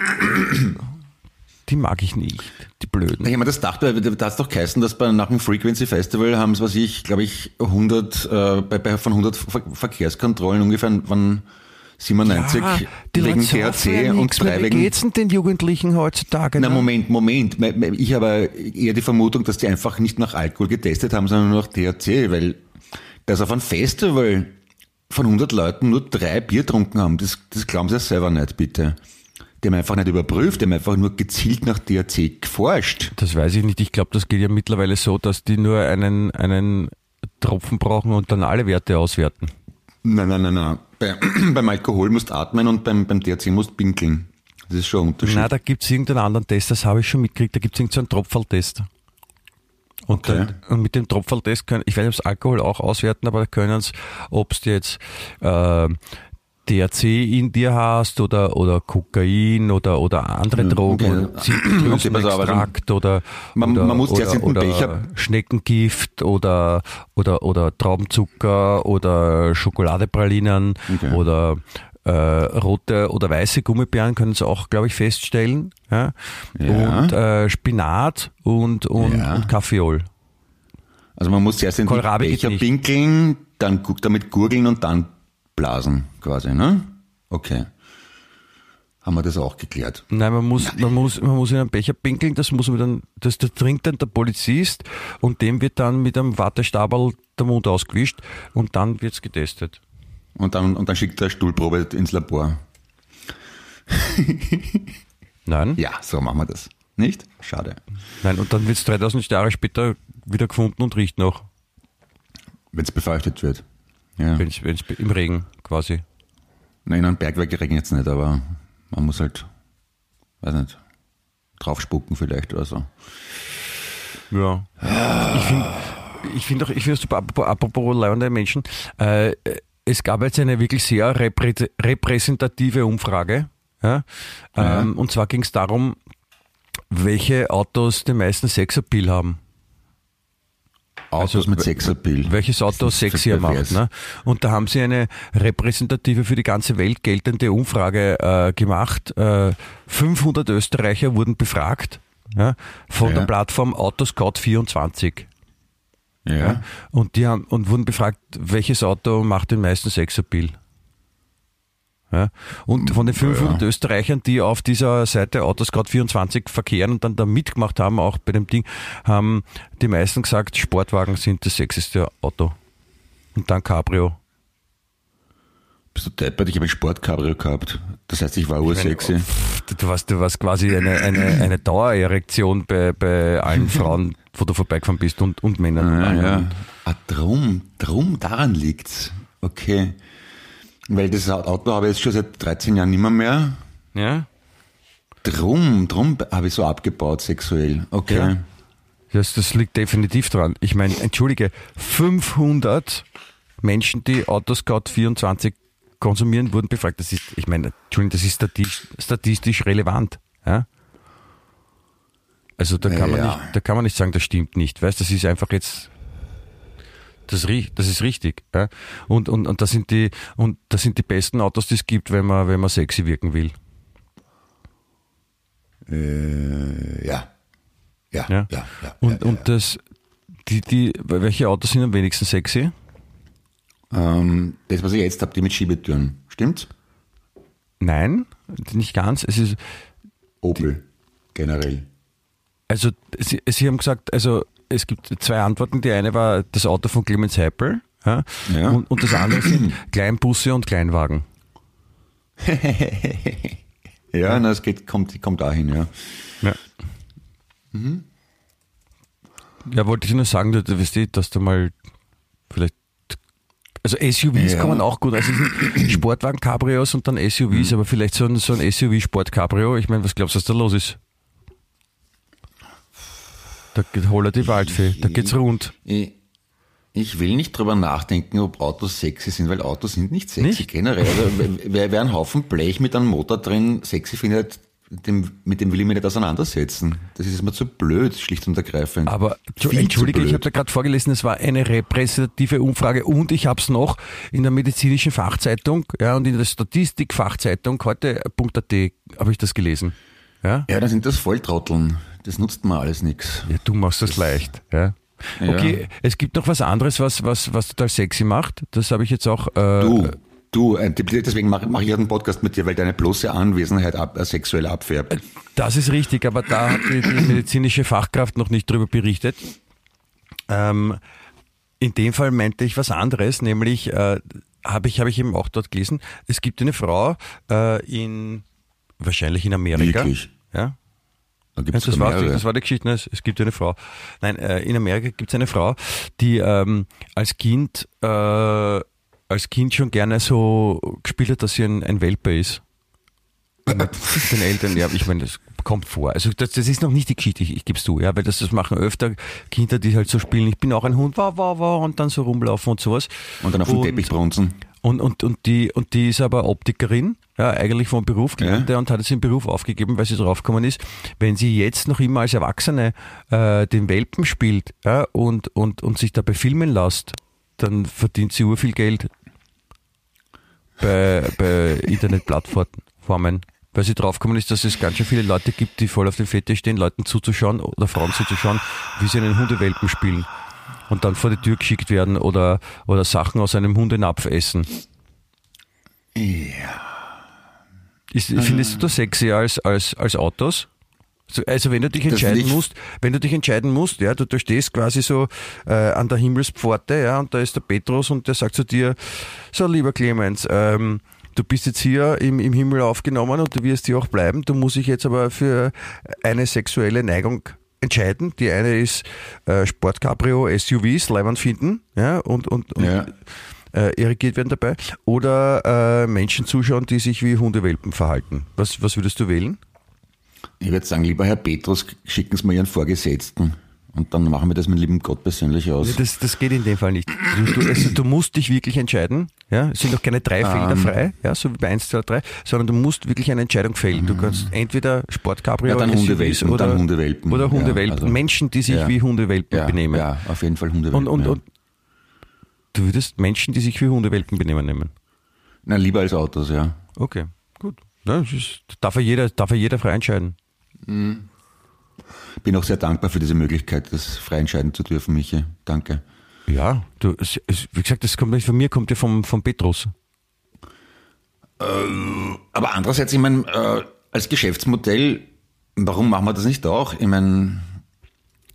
die mag ich nicht, die Blöden. Ich meine, das dachte, da hat doch geheißen, dass bei, nach dem Frequency Festival haben es, was ich, glaube ich, 100, äh, bei, bei, von 100 Ver Verkehrskontrollen ungefähr waren 97 Ja, die wegen Leute saufen THC ja und mehr. drei Wie wegen... geht's denn den Jugendlichen heutzutage? Na, ne? Moment, Moment. Me- me- Ich habe eher die Vermutung, dass die einfach nicht nach Alkohol getestet haben, sondern nur nach THC, weil dass auf einem Festival von 100 Leuten nur drei Bier getrunken haben, das, das glauben sie ja selber nicht, bitte. Die haben einfach nicht überprüft, die haben einfach nur gezielt nach THC geforscht. Das weiß ich nicht. Ich glaube, das geht ja mittlerweile so, dass die nur einen, einen Tropfen brauchen und dann alle Werte auswerten. Nein, nein, nein, nein. Bei, beim Alkohol musst du atmen und beim, beim THC musst du pinkeln. Das ist schon ein Unterschied. Na, da gibt's irgendeinen anderen Test, das habe ich schon mitgekriegt. Da gibt's irgendeinen so einen Tropferltest. Und, Okay. dann, und mit dem Tropferltest können, ich weiß nicht, ob Alkohol auch auswerten, aber da können sie, ob du jetzt äh, THC in dir hast oder, oder Kokain oder, oder andere Ja, Drogen okay. oder Zitronenextrakt oder, Man- oder, man muss oder, den oder Becher- Schneckengift oder, oder, oder Traubenzucker oder Schokoladepralinen Okay. oder äh, rote oder weiße Gummibären können sie auch, glaube ich, feststellen. Ja? Ja. Und äh, Spinat und, und, Ja. und Kaffeeol. Also man muss zuerst in die Kohlrabi geht Becher pinkeln, dann damit gurgeln und dann blasen, quasi, ne? Okay. Haben wir das auch geklärt. Nein, man muss, man muss, man muss in einen Becher pinkeln, das muss man dann, das, das trinkt dann der Polizist und dem wird dann mit einem Wattestäbel der Mund ausgewischt und dann wird's getestet. Und dann, und dann schickt er eine Stuhlprobe ins Labor. Nein? Ja, so machen wir das. Nicht? Schade. Nein, und dann wird's 3000 Jahre später wieder gefunden und riecht noch. Wenn es befeuchtet wird. Ja. Wenn's, wenn's im Regen quasi. Nein, in einem Bergwerk regnet es nicht, aber man muss halt, weiß nicht, draufspucken vielleicht oder so. Ja. Ich finde ich find auch, ich finde super, apropos, leibende Menschen, äh, es gab jetzt eine wirklich sehr reprä repräsentative Umfrage. Ja? Ja. Ähm, und zwar ging es darum, welche Autos den meisten Sexappeal haben. Autos Also, mit Sexappeal. Welches Auto sexier macht. Ne? Und da haben sie eine repräsentative für die ganze Welt geltende Umfrage äh, gemacht. Äh, 500 Österreicher wurden befragt ja, von Ja. der Plattform Autoscout24. Ja. Ja? Und die haben und wurden befragt, welches Auto macht den meisten Sexappeal. Ja? Und von den 500 Ja. Österreichern, die auf dieser Seite Autoscout24 verkehren und dann da mitgemacht haben, auch bei dem Ding, haben die meisten gesagt, Sportwagen sind das sexyste Auto. Und dann Cabrio. Bist du deppert? Ich habe ein Sportcabrio gehabt. Das heißt, ich war ursexy. Pff, Du warst, du warst quasi eine, eine, eine Dauererektion bei, bei allen Frauen, wo du vorbeigefahren bist und, und Männern. Ja, ja. Ah, drum, drum, daran liegt's. Okay. Weil das Auto habe ich jetzt schon seit 13 Jahren nimmer mehr. ja? Drum, drum habe ich so abgebaut sexuell. Okay. Ja. Das, das liegt definitiv dran. Ich meine, entschuldige, 500 Menschen, die Autoscout 24 konsumieren, wurden befragt. Das ist, ich meine, Entschuldigung, das ist statistisch, statistisch relevant. Ja? Also da kann, man Ja. nicht, da kann man nicht sagen, das stimmt nicht. Weißt, das ist einfach jetzt, das, das ist richtig. Ja? Und, und, und das sind die, und das sind die besten Autos, die es gibt, wenn man, wenn man sexy wirken will. Äh, ja. Ja, Ja. ja, ja. Und, ja, und das, die, die, welche Autos sind am wenigsten sexy? Ähm, das, was ich jetzt habe, die mit Schiebetüren. Stimmt's? Nein, nicht ganz. Es ist, Opel. Generell. also Sie, Sie haben gesagt, also es gibt zwei Antworten. Die eine war das Auto von Clemens Heipel. Ja, Ja. Und, und das andere sind Kleinbusse und Kleinwagen. Ja, na, es geht, kommt, kommt auch hin, ja. Ja. Mhm. Ja, wollte ich nur sagen, dass, du- weißt du, dass du mal vielleicht. Also SUVs Ja. kommen auch gut. Also Sportwagen-Cabrios und dann SUVs, aber vielleicht so ein, so ein SUV-Sport-Cabrio. Ich meine, was glaubst du, was da los ist? Da geht Holler die Waldfee, da geht's rund. Ich, ich will nicht drüber nachdenken, ob Autos sexy sind, weil Autos sind nicht sexy Nicht? generell. Also, wer, wer einen Haufen Blech mit einem Motor drin sexy findet, dem, mit dem will ich mich nicht auseinandersetzen. Das ist mir zu blöd, schlicht und ergreifend. Aber Viel entschuldige, ich habe da gerade vorgelesen, es war eine repräsentative Umfrage und ich habe es noch in der medizinischen Fachzeitung ja, und in der Statistikfachzeitung heute.at habe ich das gelesen. Ja? Ja, dann sind das Volltrotteln. Das nutzt mir alles nichts. Ja, du machst das leicht. Ja. Ja. Okay, es gibt noch was anderes, was, was, was total sexy macht. Das habe ich jetzt auch. Äh, Du, du, äh, deswegen mache mach ich einen Podcast mit dir, weil deine bloße Anwesenheit ab, äh, sexuell abfärbt. Das ist richtig, aber da hat die, die medizinische Fachkraft noch nicht drüber berichtet. Ähm, in dem Fall meinte ich was anderes, nämlich äh, habe ich, habe ich eben auch dort gelesen, es gibt eine Frau äh, in, wahrscheinlich in Amerika. Wirklich? Ja, Ja, das, war, mehrere. das war die Geschichte. ne? Es, es gibt eine Frau. Nein, äh, in Amerika gibt es eine Frau, die ähm, als Kind äh, als Kind schon gerne so gespielt hat, dass sie ein, ein Welpe ist. Mit den Eltern, ja, ich meine, das kommt vor. Also das, das ist noch nicht die Geschichte, ich, ich gebe es zu, ja, weil das, das machen öfter Kinder, die halt so spielen, ich bin auch ein Hund, wow, wow, wow, und dann so rumlaufen und sowas. Und dann auf dem Teppich brunzen. und, und, und, die, und die ist aber Optikerin, ja, eigentlich vom Beruf gelernte Ja. und hat jetzt den Beruf aufgegeben, weil sie draufgekommen ist, wenn sie jetzt noch immer als Erwachsene äh, den Welpen spielt ja, und, und, und sich dabei filmen lässt, dann verdient sie urviel Geld bei, bei Internetplattformen. Weil sie draufgekommen ist, dass es ganz schön viele Leute gibt, die voll auf dem Fetisch stehen, Leuten zuzuschauen oder Frauen zuzuschauen, wie sie einen Hundewelpen spielen und dann vor die Tür geschickt werden oder, oder Sachen aus einem Hundenapf essen. Ist, findest du das sexy als, als, als Autos? So, Also wenn du dich entscheiden musst, wenn du dich entscheiden musst, ja, du, du stehst quasi so äh, an der Himmelspforte, ja, und da ist der Petrus und der sagt zu dir, so lieber Clemens, ähm, du bist jetzt hier im, im Himmel aufgenommen und du wirst hier auch bleiben. Du musst dich jetzt aber für eine sexuelle Neigung entscheiden. Die eine ist äh, Sportcabrio, SUVs, Leiband finden, ja, und, und, und Ja. Äh, irrigiert werden dabei, oder äh, Menschen zuschauen, die sich wie Hundewelpen verhalten. Was, was würdest du wählen? Ich würde sagen, lieber Herr Petrus, schicken Sie mir Ihren Vorgesetzten. Und dann machen wir das mit lieben Gott persönlich aus. Das, das geht in dem Fall nicht. Du, du, also, du musst dich wirklich entscheiden. Ja? Es sind noch keine drei Felder Ähm. frei, ja, so wie bei 1, 2, 3, sondern du musst wirklich eine Entscheidung fällen. Du kannst entweder Sportcabrio Ja, dann SUVs Hundewelpen, oder, dann Hundewelpen. oder Ja, Hundewelpen. also- Menschen, die sich wie Hundewelpen benehmen. Ja, auf jeden Fall Hundewelpen. Und, und, und du würdest Menschen, die sich wie Hundewelpen benehmen, nehmen. Na, lieber als Autos, ja. Okay, gut. Ja, das ist, darf, ja jeder, darf ja jeder frei entscheiden. Bin auch sehr dankbar für diese Möglichkeit, das frei entscheiden zu dürfen, Michi. Danke. Ja, du, es, es, wie gesagt, das kommt nicht von mir, kommt ja vom, vom Petrus. Aber andererseits, ich meine, äh, als Geschäftsmodell, warum machen wir das nicht auch? Ich meine,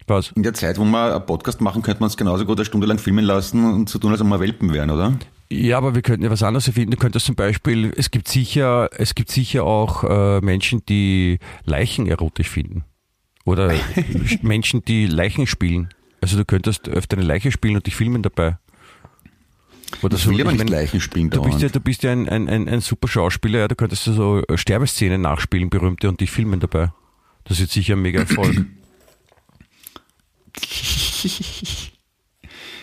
Was? in der Zeit, wo wir einen Podcast machen, könnte man es genauso gut eine Stunde lang filmen lassen und so tun, als ob wir Welpen wären, oder? Ja, aber wir könnten ja was anderes erfinden. Du könntest zum Beispiel, es gibt sicher, es gibt sicher auch äh, Menschen, die Leichen erotisch finden. Oder Menschen, die Leichen spielen. Also du könntest öfter eine Leiche spielen und dich filmen dabei. Oder Ich will aber ich nicht mein, Leichen spielen Du bist ja, du bist ja ein, ein, ein, ein super Schauspieler, ja, du könntest so Sterbeszenen nachspielen, berühmte, und dich filmen dabei. Das ist sicher ein mega Erfolg.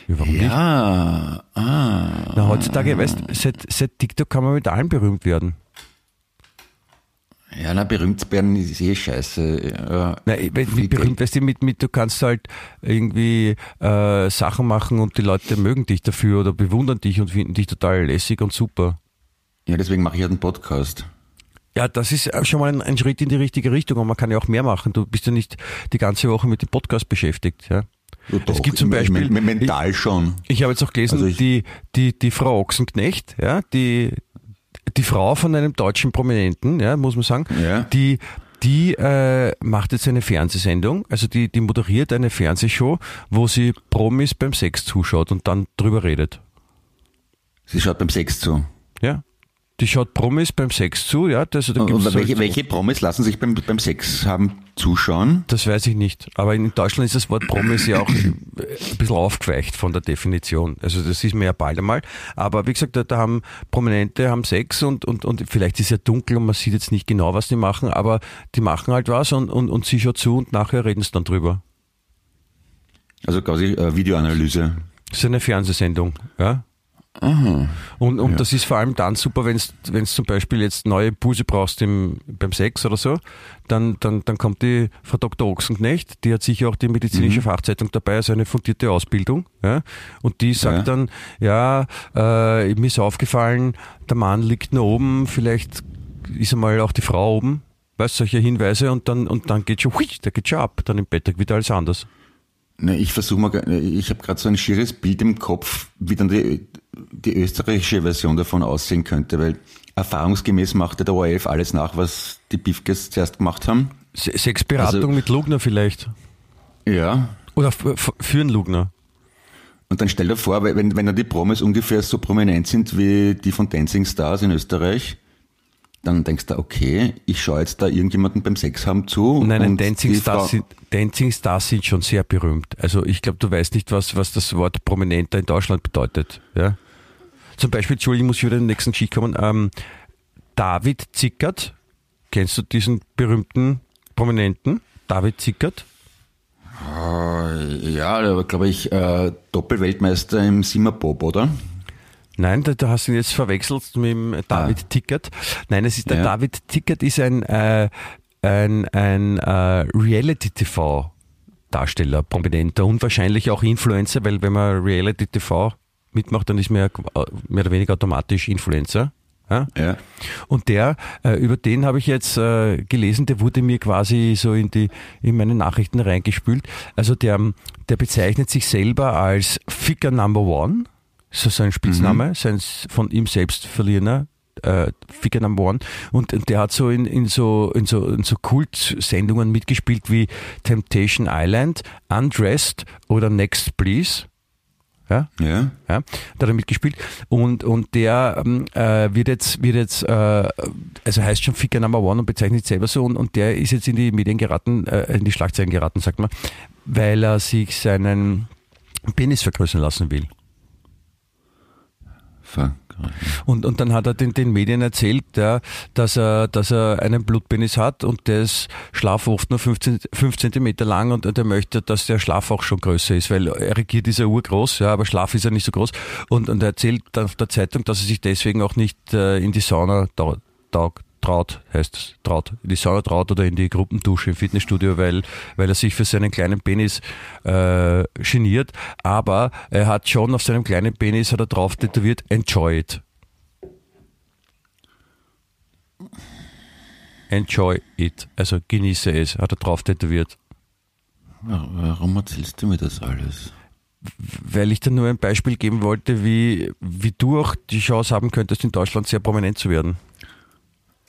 ja, warum nicht? Ja, ah. Na, heutzutage, weißt seit, seit TikTok kann man mit allem berühmt werden. Ja, na, berühmt werden ist eh scheiße. Ja. Nein, mit, berühmt, weißt du, mit, mit, du kannst halt irgendwie äh, Sachen machen und die Leute mögen dich dafür oder bewundern dich und finden dich total lässig und super. ja, deswegen mache ich halt einen Podcast. Ja, das ist schon mal ein, ein Schritt in die richtige Richtung und man kann ja auch mehr machen. Du bist ja nicht die ganze Woche mit dem Podcast beschäftigt. Ja. Ja, Es doch, gibt zum ich Beispiel- ich mental schon. Ich habe jetzt auch gelesen, Also ich- die, die, die Frau Ochsenknecht, ja, die, die Frau von einem deutschen Prominenten, ja, muss man sagen, Ja. die, die äh, macht jetzt eine Fernsehsendung, also die, die moderiert eine Fernsehshow, wo sie Promis beim Sex zuschaut und dann drüber redet. Sie schaut beim Sex zu. Ja. Die schaut Promis beim Sex zu, ja. Also da Und, gibt's welche, halt- welche Promis lassen sich beim, beim Sex haben zuschauen? Das weiß ich nicht. Aber in Deutschland ist das Wort Promis ja auch ein bisschen aufgeweicht von der Definition. Also das ist mir ja bald einmal. Aber wie gesagt, da, da haben Prominente haben Sex und, und, und vielleicht ist ja dunkel und man sieht jetzt nicht genau, was die machen, aber die machen halt was und, und, und sie schaut zu und nachher reden sie dann drüber. Also quasi äh, Videoanalyse. Das ist eine Fernsehsendung, ja. Und, und das ist vor allem dann super, wenn du zum Beispiel jetzt neue Pulse brauchst im, beim Sex oder so, dann, dann, dann kommt die Frau Dr. Ochsenknecht, die hat sicher auch die medizinische Fachzeitung dabei, also eine fundierte Ausbildung. Ja? Und die sagt Ja. dann, ja, äh, mir ist aufgefallen, der Mann liegt nur oben, vielleicht ist einmal auch die Frau oben. Weißt solche Hinweise und dann, und dann geht schon, hui, da geht schon ab, dann im Bett wieder alles anders. Ne, ich versuche mal, gar- ich habe gerade so ein schieres Bild im Kopf, wie dann die, die österreichische Version davon aussehen könnte, weil erfahrungsgemäß machte der ORF alles nach, was die Beefkes zuerst gemacht haben. Se- Sexberatung Also- mit Lugner vielleicht. Ja. Oder für einen Lugner. Und dann stell dir vor, wenn, wenn dann die Promis ungefähr so prominent sind wie die von Dancing Stars in Österreich, dann denkst du, okay, ich schaue jetzt da irgendjemanden beim Sex haben zu. Nein, nein, Dancing Stars, sind, Dancing Stars sind schon sehr berühmt. Also ich glaube, du weißt nicht, was, was das Wort Prominenter in Deutschland bedeutet. Ja? Zum Beispiel, Entschuldigung, ich muss wieder in den nächsten Schicht kommen. Ähm, David Zickert, kennst du diesen berühmten Prominenten? David Zickert? Äh, Ja, aber glaube ich, äh, Doppelweltmeister im Simmerbob, oder? Nein, da, da hast du ihn jetzt verwechselt mit dem David Tickert. Nein, es ist der Ja. David Tickert ist ein, äh, ein, ein äh, Reality-TV-Darsteller, prominenter und wahrscheinlich auch Influencer, weil wenn man Reality-TV mitmacht, dann ist man ja äh, mehr oder weniger automatisch Influencer. Ja? Ja. Und der, äh, über den habe ich jetzt äh, gelesen, der wurde mir quasi so in die in meine Nachrichten reingespült. Also der, der bezeichnet sich selber als Ficker Number One, so sein Spitzname, sein von ihm selbst verlierener. Äh, Ficker Number One und, und der hat so in, in so in so in so Kultsendungen mitgespielt wie Temptation Island, Undressed oder Next Please. Ja? Ja. Ja, da hat er mitgespielt und, und der ähm, äh, wird jetzt, wird jetzt äh, also heißt schon Ficker Number One und bezeichnet sich selber so und, und der ist jetzt in die Medien geraten, äh, in die Schlagzeilen geraten, sagt man, weil er sich seinen Penis vergrößern lassen will. Ver Und, und dann hat er den, den Medien erzählt, ja, dass, er, dass er einen Blutpenis hat und der ist Schlaf oft nur 15, 5 Zentimeter lang und, und er möchte, dass der Schlaf auch schon größer ist, weil er regiert ist ja urgroß, ja, aber Schlaf ist ja nicht so groß. Und, und er erzählt dann auf der Zeitung, dass er sich deswegen auch nicht äh, in die Sauna tau- taugt traut, heißt es, traut, in die Sauna traut oder in die Gruppendusche im Fitnessstudio, weil, weil er sich für seinen kleinen Penis äh, geniert. Aber er hat schon auf seinem kleinen Penis hat er drauf tätowiert, enjoy it. Enjoy it. Also genieße es, hat er drauf tätowiert. Warum erzählst du mir das alles? Weil ich dir nur ein Beispiel geben wollte, wie, wie du auch die Chance haben könntest, in Deutschland sehr prominent zu werden.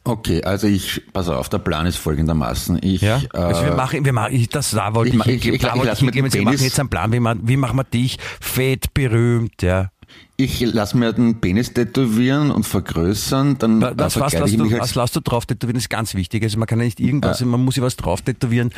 Okay, also ich, pass auf, der Plan ist folgendermaßen. Ich, Ja? Also wir äh, machen, wir machen, ich, das da wollte ich ich, ich- ich- Da ich lass ich dem Wir machen jetzt einen Plan, wie, man, wie machen wir dich fett berühmt, ja. ich lasse mir den Penis tätowieren und vergrößern, dann Was, äh, was, ich du, was lässt du drauf tätowieren, ist ganz wichtig. Also man kann ja nicht irgendwas, man muss ja was drauf tätowieren,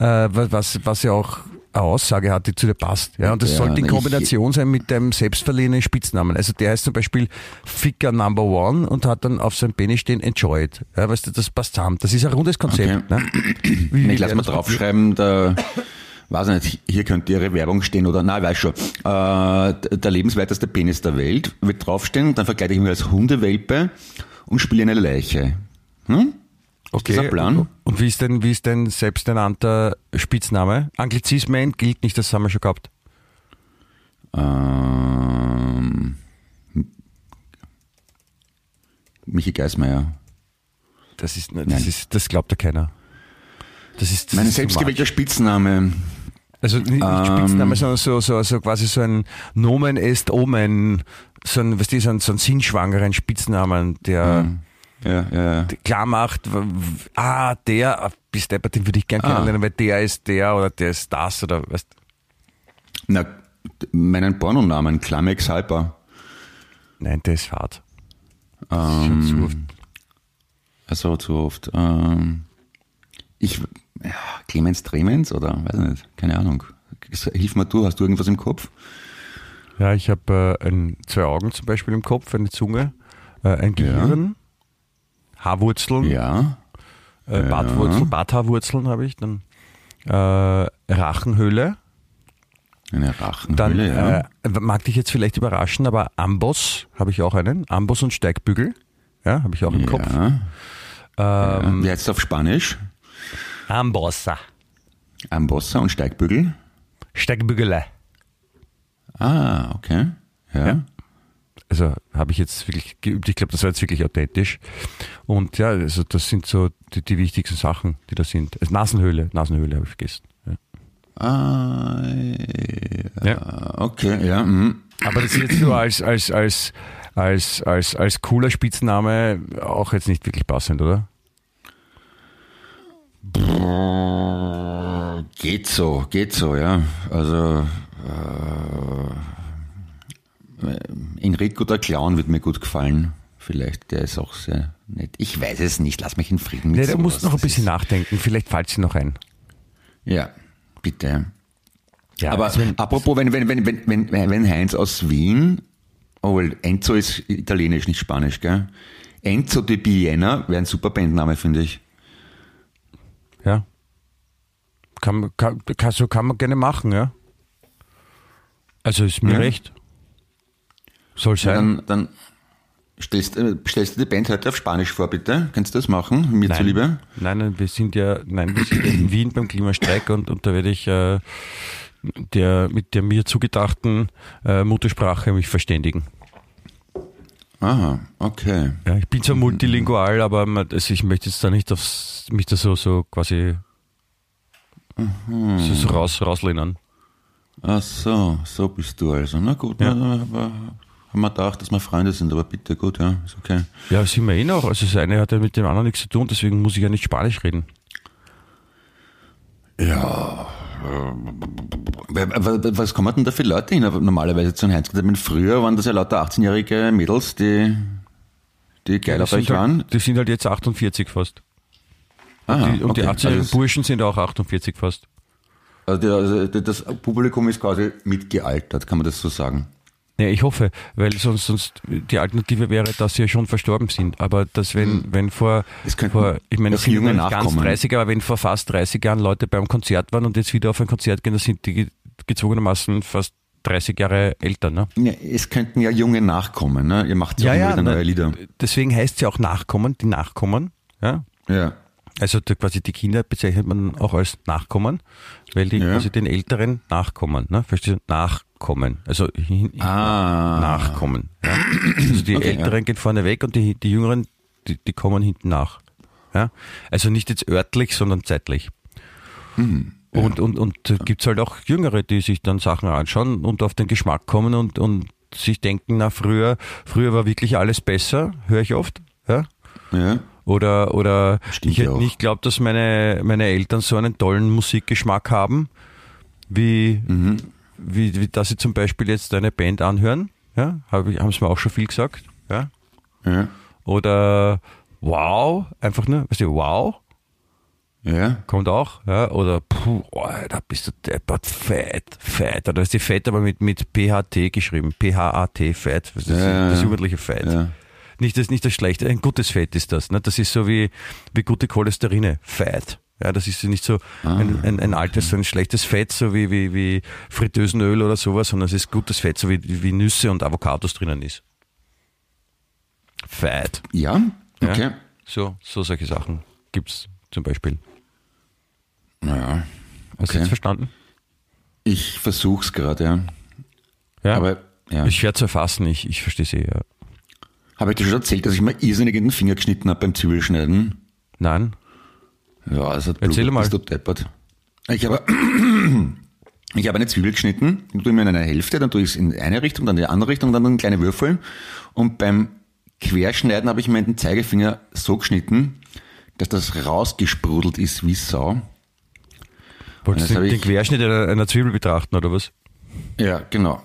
äh, was, was ja auch eine Aussage hat, die zu dir passt. Ja, und das Ja, sollte in Kombination sein mit deinem selbstverliehenen Spitznamen. Also der heißt zum Beispiel Ficker Number One und hat dann auf seinem Penis stehen Enjoy it. Ja, weißt du, das passt zusammen. Das ist ein rundes Konzept. Ne? Wie, Ich lasse mal draufschreiben, der, weiß ich nicht, hier könnte Ihre Werbung stehen oder, nein, ich weiß schon, äh, der lebenswerteste Penis der Welt wird draufstehen, dann verkleide ich mich als Hundewelpe und spiele eine Leiche. Hm? Okay. Das ein Plan? Und wie ist denn, wie ist denn selbsternannter Spitzname? Anglizismen gilt nicht, das haben wir schon gehabt. Ähm, Michi Geismeier. Das ist, das Nein. ist, das glaubt ja keiner. Das ist, das Mein ist selbstgewählter Spitzname. Also nicht nicht Ähm. Spitzname, sondern so, so, so quasi so ein Nomen est Omen, so ein, weißt du, so ein, so ein sinnschwangeren Spitznamen, der Ja, ja, ja. klar macht, ah, der, ah, bis der, den würde ich gern Ah. kennenlernen, weil der ist der oder der ist das oder weißt Na, meinen Pornonamen, Klamex Hyper. Nein, der ist hart. Das ist schon zu oft. Also zu oft. Ähm, ich, ja, Clemens Tremens oder, weiß nicht, keine Ahnung. Hilf mir du, hast du irgendwas im Kopf? Ja, ich habe äh, ein, zwei Augen zum Beispiel im Kopf, eine Zunge, äh, ein Gehirn, Haarwurzeln, Ja. äh, Bartwurzel, Barthaarwurzeln habe ich, dann äh, Rachenhöhle, Eine Dann Rachenhülle, ja. äh, mag dich jetzt vielleicht überraschen, aber Amboss habe ich auch einen. Amboss und Steigbügel. Ja, habe ich auch im Kopf. ja. Ähm, Wie heißt es auf Spanisch? Ambossa. Ambossa und Steigbügel. Steigbügele. Ah, okay. Ja. Ja. Also habe ich jetzt wirklich geübt. Ich glaube, das war jetzt wirklich authentisch. Und ja, also das sind so die, die wichtigsten Sachen, die da sind. Also Nasenhöhle. Nasenhöhle habe ich vergessen. Ja. Ah, ja. Ja. Okay, ja. mhm. Aber das ist jetzt nur als, als, als, als, als, als cooler Spitzname auch jetzt nicht wirklich passend, oder? Geht so, geht so, ja. Also äh, Enrico der Clown wird mir gut gefallen. Vielleicht, der ist auch sehr nett. Ich weiß es nicht, lass mich in Frieden mit Nee, sowas. musst du noch ein bisschen nachdenken. Vielleicht fällt sie noch ein. Ja, bitte. Ja, Aber also wenn- apropos, wenn, wenn, wenn, wenn, wenn, wenn Heinz aus Wien, oh, well, Enzo ist italienisch, nicht spanisch, gell? Enzo de Biena wäre ein super Bandname, finde ich. Ja. Kann, kann, kann, so kann man gerne machen, ja. Also ist mir Ja. recht. Soll sein. dann dann stellst, äh, stellst du die Band heute auf Spanisch vor, bitte? Kannst du das machen, mir nein, zuliebe? nein, nein, wir sind ja, nein, wir sind ja in Wien beim Klimastreik und, und da werde ich äh, der, mit der mir zugedachten äh, Muttersprache mich verständigen. Aha, okay. Ja, ich bin zwar multilingual, aber also ich möchte jetzt da nicht aufs, mich da so, so quasi so, so raus, rauslehnen. Ach so, so bist du also. Na gut, Ja. aber haben wir gedacht, dass wir Freunde sind, aber bitte, gut, ja, ist okay. Ja, sind wir eh noch. Also das eine hat ja mit dem anderen nichts zu tun, deswegen muss ich ja nicht Spanisch reden. Ja. äh, Was kommen denn da für Leute hin normalerweise zu einem Heinz? Früher waren das ja lauter 18-jährige Mädels, die, die geil auf die, euch sind waren. halt, die sind halt jetzt 48 fast. Aha, Die, und die okay. 18-jährigen also, Burschen sind auch 48 fast. also, die- also das Publikum ist quasi mitgealtert, kann man das so sagen. Ja, ich hoffe, weil sonst, sonst die Alternative wäre, dass sie ja schon verstorben sind. Aber dass wenn, wenn vor, vor ich meine, es sind junge ganz nachkommen. 30, aber wenn vor fast 30 Jahren Leute beim Konzert waren und jetzt wieder auf ein Konzert gehen, dann sind die ge- gezwungenermaßen fast 30 Jahre älter. Ne? Ja, es könnten ja junge nachkommen. Ne? Ihr macht ja, immer wieder ne, neue Lieder. Deswegen heißt es ja auch Nachkommen, die Nachkommen. Ja? Ja. Also die, quasi die Kinder bezeichnet man auch als Nachkommen, weil die Ja. quasi den Älteren nachkommen. Ne? Verstehst du? Nachkommen. Also hin, Ah. nachkommen. Ja? Also die Okay, Älteren gehen vorne weg und die, die Jüngeren, die, die kommen hinten nach. Ja? Also nicht jetzt örtlich, sondern zeitlich. Und, und, und da gibt's halt auch Jüngere, die sich dann Sachen anschauen und auf den Geschmack kommen und, und sich denken, na früher, früher war wirklich alles besser, höre ich oft. Ja? Ja. Oder, oder Stimmt ich hätte auch. nicht geglaubt, dass meine, meine Eltern so einen tollen Musikgeschmack haben, wie, Mhm. wie, wie dass sie zum Beispiel jetzt eine Band anhören. Ja, hab ich- haben sie mir auch schon viel gesagt. Ja. Ja. Oder wow, einfach nur, weißt du, wow, Ja. kommt auch. Ja. Oder puh, oh, da bist du deppert, fett, fett. Oder ist die fett aber mit, mit PHT geschrieben. P-H-A-T, fett. Das, Ja, das jugendliche Fett. Ja. Nicht das, nicht das Schlechte, ein gutes Fett ist das. Ne? Das ist so wie, wie gute Cholesterine, Fett. Ja, das ist nicht so Ah, ein, ein, ein altes, so ein schlechtes Fett, so wie, wie, wie Fritteusenöl oder sowas, sondern es ist gutes Fett, so wie, wie Nüsse und Avocados drinnen ist. Fett. Ja. Ja? Okay. So, so solche Sachen gibt's zum Beispiel. Naja. Hast du Okay. jetzt verstanden? Ich versuch's gerade, ja. Ja. Aber ja. Ist schwer zu erfassen, ich, ich verstehe sie ja. Habe ich dir schon erzählt, dass ich mir irrsinnig in den Finger geschnitten habe beim Zwiebelschneiden? Nein? Ja, das hat Erzähl Blut, mal. bist du deppert. Ich habe, ich habe eine Zwiebel geschnitten, tue ich mir in eine Hälfte, dann tue ich es in eine Richtung, dann in die andere Richtung, dann in kleine Würfel. Und beim Querschneiden habe ich mir den Zeigefinger so geschnitten, dass das rausgesprudelt ist wie Sau. Wolltest du den ich- Querschnitt einer, einer Zwiebel betrachten oder was? Ja, genau.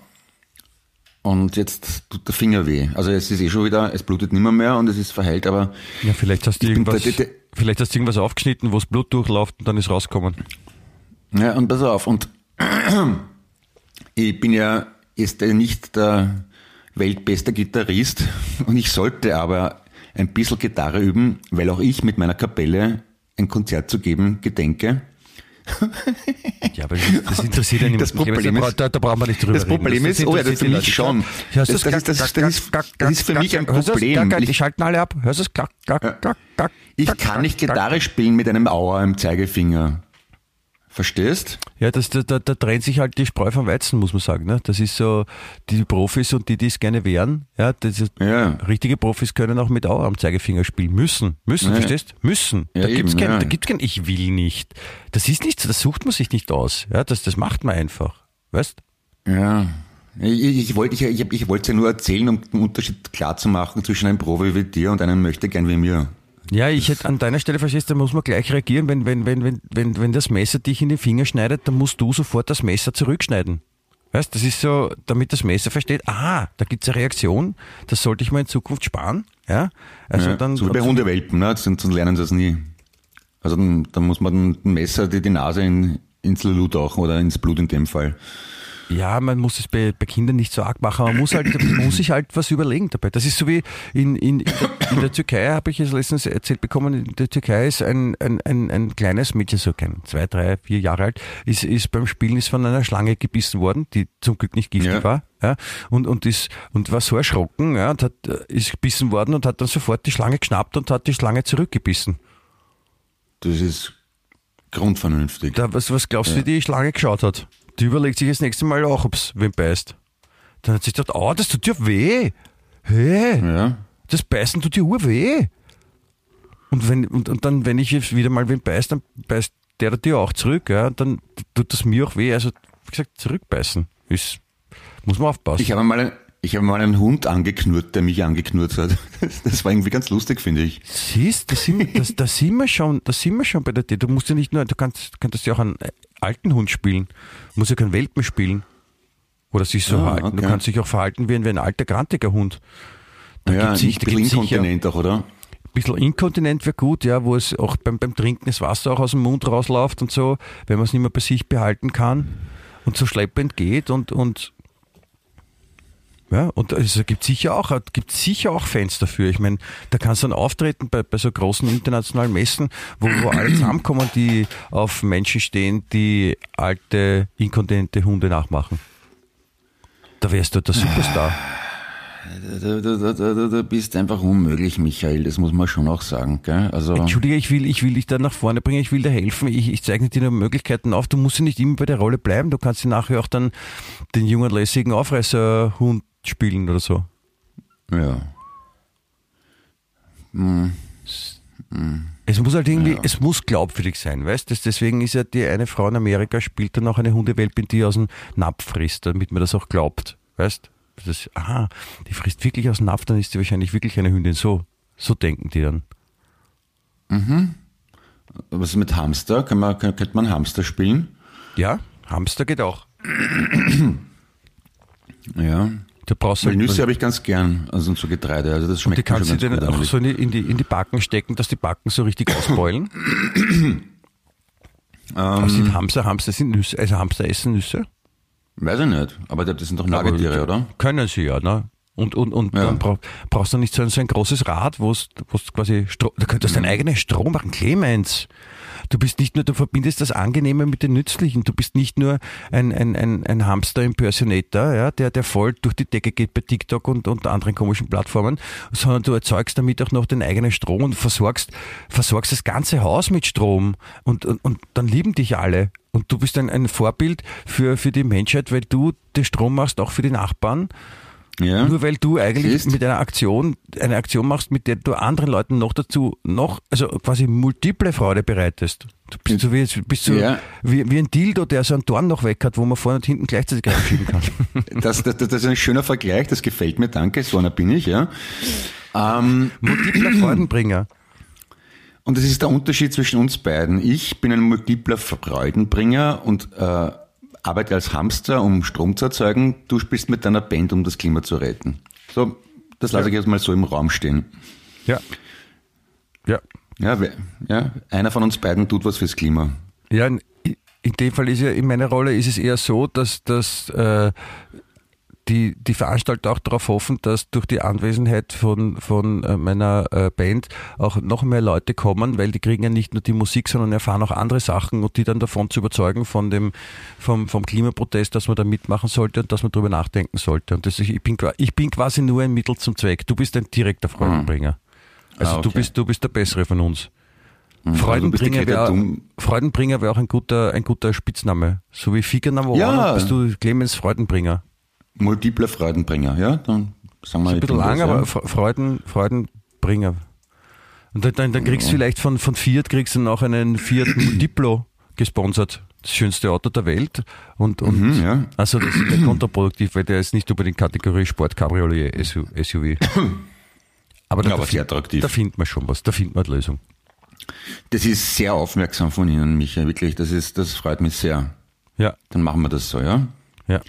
Und jetzt tut der Finger weh. Also es ist eh schon wieder, es blutet nimmer mehr und es ist verheilt, aber Ja, vielleicht hast du irgendwas, der- vielleicht hast du irgendwas aufgeschnitten, wo das Blut durchläuft und dann ist rausgekommen. Ja, und pass auf, und ich bin ja jetzt nicht der weltbeste Gitarrist und ich sollte aber ein bisschen Gitarre üben, weil auch ich mit meiner Kapelle ein Konzert zu geben gedenke. Ja, aber das interessiert ja niemand. Das Problem ist- da, da brauchen wir nicht drüber Das reden. Problem ist, oh ja, das für mich schon. Das- das ist- das ist- das ist- das ist für mich ein? Problem, weil Die ich- schalten alle ab. Hörst du gack, Ich kann nicht. Gitarre spielen mit einem Auer im Zeigefinger. Verstehst? Ja, das, da, da, da trennt sich halt die Spreu vom Weizen, muss man sagen. Ne? Das ist so, die Profis und die, die es gerne wären, ja, das ist, Ja. richtige Profis können auch mit Auer am Zeigefinger spielen. Müssen. Müssen, Ja. verstehst? Müssen. Ja, da gibt's eben, kein, ja. da gibt's kein Ich will nicht. Das ist nichts, das sucht man sich nicht aus. Ja, das, das macht man einfach. Weißt? Ja. Ich, ich, wollte ich, ich, ich wollte es ja nur erzählen, um den Unterschied klar zu machen zwischen einem Profi wie dir und einem Möchtegern wie mir. Ja, ich hätte an deiner Stelle verstehst, da muss man gleich reagieren, wenn, wenn, wenn, wenn, wenn, wenn das Messer dich in den Finger schneidet, dann musst du sofort das Messer zurückschneiden. Weißt, das ist so, damit das Messer versteht, aha, da gibt's eine Reaktion, das sollte ich mal in Zukunft sparen. Ja, also ja, dann, so wie bei Hundewelpen, ne? sonst sonst lernen sie das nie. Also dann, dann muss man ein Messer die, die Nase in, ins Lulu tauchen oder ins Blut in dem Fall. Ja, man muss es bei, bei Kindern nicht so arg machen, man muss halt, muss sich halt was überlegen dabei. Das ist so wie in, in, in, der, in der Türkei, habe ich es letztens erzählt bekommen, in der Türkei ist ein, ein, ein, ein kleines Mädchen, so kein zwei, drei, vier Jahre alt, ist, ist beim Spielen ist von einer Schlange gebissen worden, die zum Glück nicht giftig Ja. war, ja, und, und ist, und war so erschrocken, ja, und hat, äh, ist gebissen worden und hat dann sofort die Schlange geschnappt und hat die Schlange zurückgebissen. Das ist grundvernünftig. Da, was, was glaubst du, wie die Schlange geschaut hat? Die überlegt sich das nächste Mal auch, ob es wem beißt. Dann hat sie gedacht, oh, das tut dir weh. Hey, ja. das Beißen tut dir ur weh. Und, wenn, und, und dann, wenn ich jetzt wieder mal wen beißt, dann beißt der dir auch zurück. Ja? Und dann tut das mir auch weh. Also, wie gesagt, zurückbeißen. Ist, muss man aufpassen. Ich habe mal, ein- ich habe mal einen Hund angeknurrt, der mich angeknurrt hat. Das, das war irgendwie ganz lustig, finde ich. Siehst, da sind, das, da sind wir schon, da sind wir schon bei der Idee. Du musst ja nicht nur, du kannst, könntest ja auch einen alten Hund spielen. Du musst ja keinen Welpen spielen. Oder sich so Ah, verhalten. Du okay. kannst dich auch verhalten wie ein, wie ein alter, grantiger Hund. Da ja, gibt's ein sich- da bisschen inkontinent auch, oder? Ein bisschen inkontinent wäre gut, ja, wo es auch beim, beim Trinken das Wasser auch aus dem Mund rausläuft und so, wenn man es nicht mehr bei sich behalten kann und so schleppend geht und, und Ja, und es gibt sicher auch, gibt sicher auch Fans dafür. Ich meine, da kannst du dann auftreten bei, bei so großen internationalen Messen, wo, wo alle zusammenkommen, die auf Menschen stehen, die alte, inkontinente Hunde nachmachen. Da wärst du der Superstar. Du, du, du, du bist einfach unmöglich, Michael, das muss man schon auch sagen. Gell? Also, Entschuldige, ich will, ich will dich da nach vorne bringen, ich will dir helfen, ich, ich zeichne dir nur Möglichkeiten auf. Du musst ja nicht immer bei der Rolle bleiben, du kannst ja nachher auch dann den jungen, lässigen Aufreißerhund spielen oder so. ja. Hm. Es muss halt irgendwie, es muss glaubwürdig sein, weißt du? Deswegen ist ja die eine Frau in Amerika, spielt dann auch eine Hundewelpin, die aus dem Napf frisst, damit man das auch glaubt, weißt das, Aha, die frisst wirklich aus dem Napf, dann ist sie wahrscheinlich wirklich eine Hündin. So, so denken die dann. Was ist mit Hamster? Kann man, kann, könnte man Hamster spielen? Ja, Hamster geht auch. Ja. Du brauchst halt, Nüsse habe ich ganz gern, also so Getreide. Also das die schmeckt mir kannst du dir gut. auch so in die, in, die, in die Backen stecken, dass die Backen so richtig ausbeulen. Ähm. sind Hamster? Hamster sind Nüsse, also Hamster essen Nüsse. Weiß ich nicht, aber das sind doch Nagetiere, oder? Können sie ja, ne? Und, und, und Ja. dann brauch, brauchst du nicht so ein, so ein großes Rad, wo es quasi Strom, du könntest Mhm. deinen eigenen Strom machen, Clemens. Du bist nicht nur, du verbindest das Angenehme mit dem Nützlichen. Du bist nicht nur ein, ein, ein, ein Hamster-Impersonator, ja, der, der voll durch die Decke geht bei TikTok und, und anderen komischen Plattformen, sondern du erzeugst damit auch noch den eigenen Strom und versorgst, versorgst das ganze Haus mit Strom. Und, und, und dann lieben dich alle. Und du bist ein, ein Vorbild für, für die Menschheit, weil du den Strom machst, auch für die Nachbarn. Ja. Nur weil du eigentlich Siehst? mit einer Aktion, eine Aktion machst, mit der du anderen Leuten noch dazu, noch, also quasi multiple Freude bereitest. Du bist so wie, bist so Ja. wie, wie ein Dildo, der so einen Dorn noch weg hat, wo man vorne und hinten gleichzeitig reinschieben kann. Das, das, das ist ein schöner Vergleich, das gefällt mir, danke, so einer bin ich, ja. Ähm, Multipler Freudenbringer. und das ist der Unterschied zwischen uns beiden. Ich bin ein multipler Freudenbringer und äh, arbeite als Hamster, um Strom zu erzeugen. Du spielst mit deiner Band, um das Klima zu retten. So, das lasse ich jetzt mal so im Raum stehen. Ja. Ja. Ja, ja, einer von uns beiden tut was fürs Klima. Ja, in, in dem Fall ist ja, in meiner Rolle ist es eher so, dass, dass äh, die, die Veranstalter auch darauf hoffen, dass durch die Anwesenheit von, von äh, meiner äh, Band auch noch mehr Leute kommen, weil die kriegen ja nicht nur die Musik, sondern erfahren auch andere Sachen und die dann davon zu überzeugen von dem, vom, vom Klimaprotest, dass man da mitmachen sollte und dass man darüber nachdenken sollte. Und das ist, ich, bin, ich bin quasi nur ein Mittel zum Zweck. Du bist ein direkter Freudenbringer. Also Ah, du okay. bist, du bist der Bessere von uns. Also du bist die Freudenbringer wäre Freudenbringer wär auch ein guter, ein guter Spitzname. So wie Navona Ja. bist du Clemens Freudenbringer. Multipler Freudenbringer, ja, dann sagen wir Ein bisschen das, lang, ja. aber Fre- Freuden, Freudenbringer. Und dann, dann, dann kriegst du vielleicht von, von Fiat kriegst du noch einen Fiat Multiplo gesponsert. Das schönste Auto der Welt. Und, und Mhm, ja. also das ist ja kontraproduktiv, weil der ist nicht unbedingt Kategorie Sport Cabriolet SU- SUV. Aber da, Ja, aber sehr attraktiv. da findet man schon was, da findet man eine Lösung. Das ist sehr aufmerksam von Ihnen, Michael, wirklich. Das ist, das freut mich sehr. Ja. Dann machen wir das so, ja? Ja.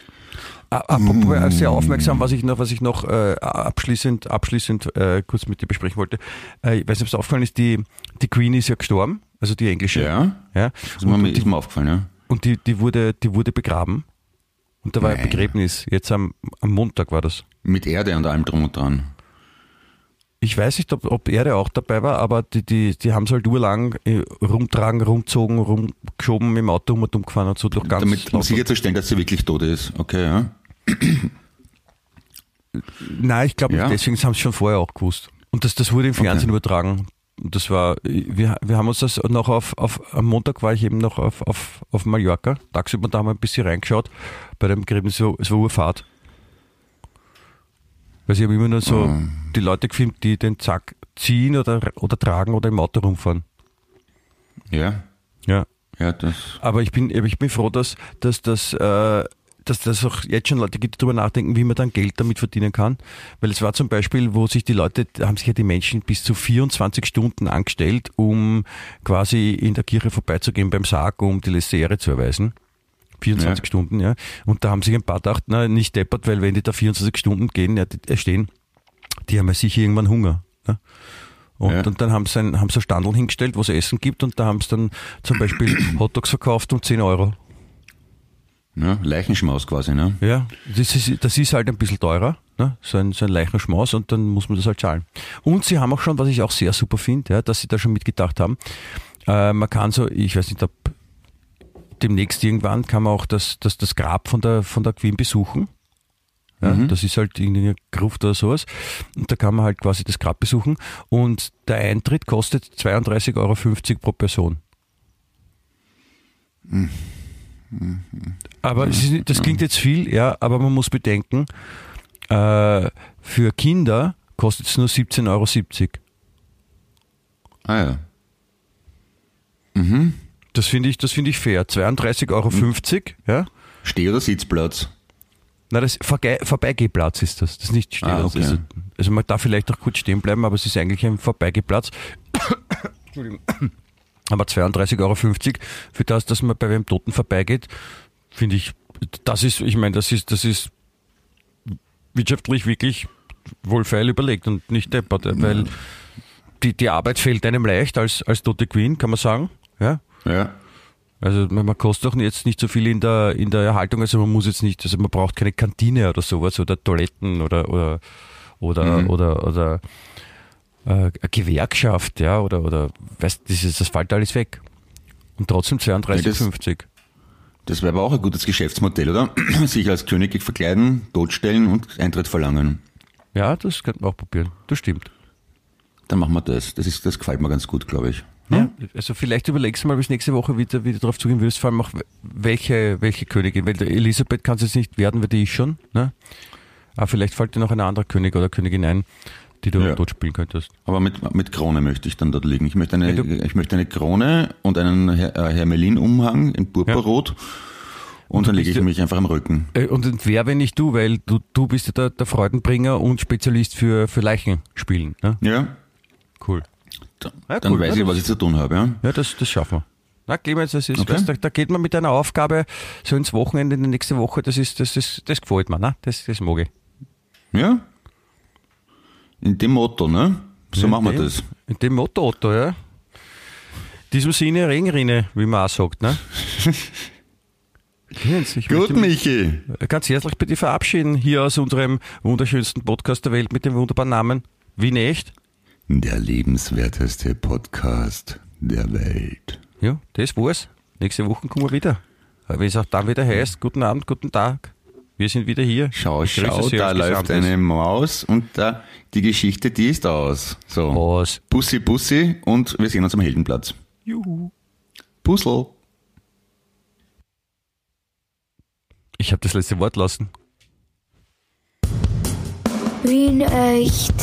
Apropos äh, sehr aufmerksam, was ich noch, was ich noch äh, abschließend, abschließend äh, kurz mit dir besprechen wollte. Äh, ich weiß nicht, ob es aufgefallen ist, die, die Queen ist ja gestorben, also die englische. Ja. ja. Ist mir, Und, ist die, mir aufgefallen, ja? und die, die, wurde, die wurde begraben. Und da war ein Nein. Begräbnis. Jetzt am, am Montag war das. Mit Erde und allem drum und dran. Ich weiß nicht, ob, ob Erde auch dabei war, aber die, die, die haben es halt urlang äh, rumtragen, rumgezogen, rumgeschoben, im Auto um und um gefahren und so durch ganz Damit, um sicherzustellen, dass sie wirklich tot ist. Okay, ja? Nein, ich glaube Ja? nicht, deswegen haben sie schon vorher auch gewusst. Und das, das wurde im Fernsehen übertragen. Und das war, wir, wir haben uns das noch auf, auf, am Montag war ich eben noch auf, auf, auf Mallorca. Tagsüber da haben wir ein bisschen reingeschaut. Bei dem so, es war Urfahrt. Weil ich habe immer nur so Mhm. die Leute gefilmt, die den Zack ziehen oder, oder tragen oder im Auto rumfahren. Ja? Ja. Ja, das. Aber ich bin, ich bin froh, dass, dass, dass, äh, dass das auch jetzt schon Leute gibt, die darüber nachdenken, wie man dann Geld damit verdienen kann. Weil es war zum Beispiel, wo sich die Leute, da haben sich ja die Menschen bis zu 24 Stunden angestellt, um quasi in der Kirche vorbeizugehen beim Sarg, um die letzte Ehre zu erweisen. 24 Ja. Stunden, ja. Und da haben sich ein paar gedacht, na, nicht deppert, weil wenn die da 24 Stunden gehen, ja, die, äh, stehen, die haben ja sicher irgendwann Hunger. Ne? Und, Ja. und dann haben sie, ein, haben sie ein Standel hingestellt, wo es Essen gibt und da haben sie dann zum Beispiel Hotdogs verkauft um 10 Euro. Ja, Leichenschmaus quasi, ne? Ja, das ist, das ist halt ein bisschen teurer, ne? so, ein, so ein Leichenschmaus und dann muss man das halt zahlen. Und sie haben auch schon, was ich auch sehr super finde, ja, dass sie da schon mitgedacht haben, äh, man kann so, ich weiß nicht, ob demnächst irgendwann kann man auch das, das, das Grab von der, von der Queen besuchen. Ja, Das ist halt irgendeine Gruft oder sowas. Und da kann man halt quasi das Grab besuchen. Und der Eintritt kostet 32,50 Euro pro Person. Aber ist, das klingt jetzt viel, ja, aber man muss bedenken, äh, für Kinder kostet es nur 17,70 Euro. Ah ja. Das finde ich, das finde ich fair. 32,50 Euro, ja. Steh- oder Sitzplatz? Na, das Verge Vorbeigehplatz ist das. Das ist nicht stehen. Ah, okay. ist, also man darf vielleicht auch kurz stehen bleiben, aber es ist eigentlich ein Vorbeigehplatz. Entschuldigung. Aber 32,50 Euro für das, dass man bei wem Toten vorbeigeht, finde ich, das ist, ich meine, das ist, das ist wirtschaftlich wirklich wohlfeil überlegt und nicht deppert, weil die, die Arbeit fällt einem leicht als, als tote Queen, kann man sagen. Ja. Ja. Also man kostet auch jetzt nicht so viel in der, in der Erhaltung, also man muss jetzt nicht, also man braucht keine Kantine oder sowas oder Toiletten oder oder oder oder, oder äh, eine Gewerkschaft, ja, oder oder weißt das ist, das fällt alles weg. Und trotzdem 32,50. Das wäre aber auch ein gutes Geschäftsmodell, oder? Sich als König verkleiden, totstellen und Eintritt verlangen. Ja, das könnten wir auch probieren. Das stimmt. Dann machen wir das. Das, ist, das gefällt mir ganz gut, glaube ich. Ja, also vielleicht überlegst du mal bis nächste Woche wieder, wieder darauf zugehen würdest, vor allem auch welche, welche Königin, weil Elisabeth kann es jetzt nicht werden, weil die ist schon, ne? Aber vielleicht fällt dir noch ein anderer König oder Königin ein, die du Ja. dort spielen könntest. Aber mit, mit Krone möchte ich dann dort liegen. Ich möchte eine, Ja, ich möchte eine Krone und einen äh, Hermelin-Umhang in Purpurrot. Und dann lege ich du- mich einfach am Rücken. Äh, Und wer, wenn nicht du, weil du, du bist ja der, der Freudenbringer und Spezialist für, für Leichenspielen. Ne? Ja? Cool. Da, Ja, dann cool. weiß Ja, ich, was ich zu tun habe. Ja? Ja, das, das schaffen wir. Na, Clemens, das ist, Okay. weißt, du, da geht man mit einer Aufgabe so ins Wochenende, in die nächste Woche, das ist, das, das, das gefällt mir, ne? Das, das mag ich. ja? In dem Motto, ne? So machen wir In dem- das. In dem Motto, Otto, ja. In diesem Sinne Regenrinne, wie man auch sagt, ne? Ich Gut, Michi. ganz herzlich bei dir verabschieden, hier aus unserem wunderschönsten Podcast der Welt mit dem wunderbaren Namen Wie nicht? Der lebenswerteste Podcast der Welt. Ja, das war's. Nächste Woche kommen wir wieder. Wenn es auch dann wieder heißt, guten Abend, guten Tag. Wir sind wieder hier. Schau, Ich schau, Sie da läuft Gesamtes. eine Maus und da, die Geschichte, die ist aus. So. Was? Bussi, Bussi und wir sehen uns am Heldenplatz. Juhu. Puzzle. Ich habe das letzte Wort lassen. Wien echt.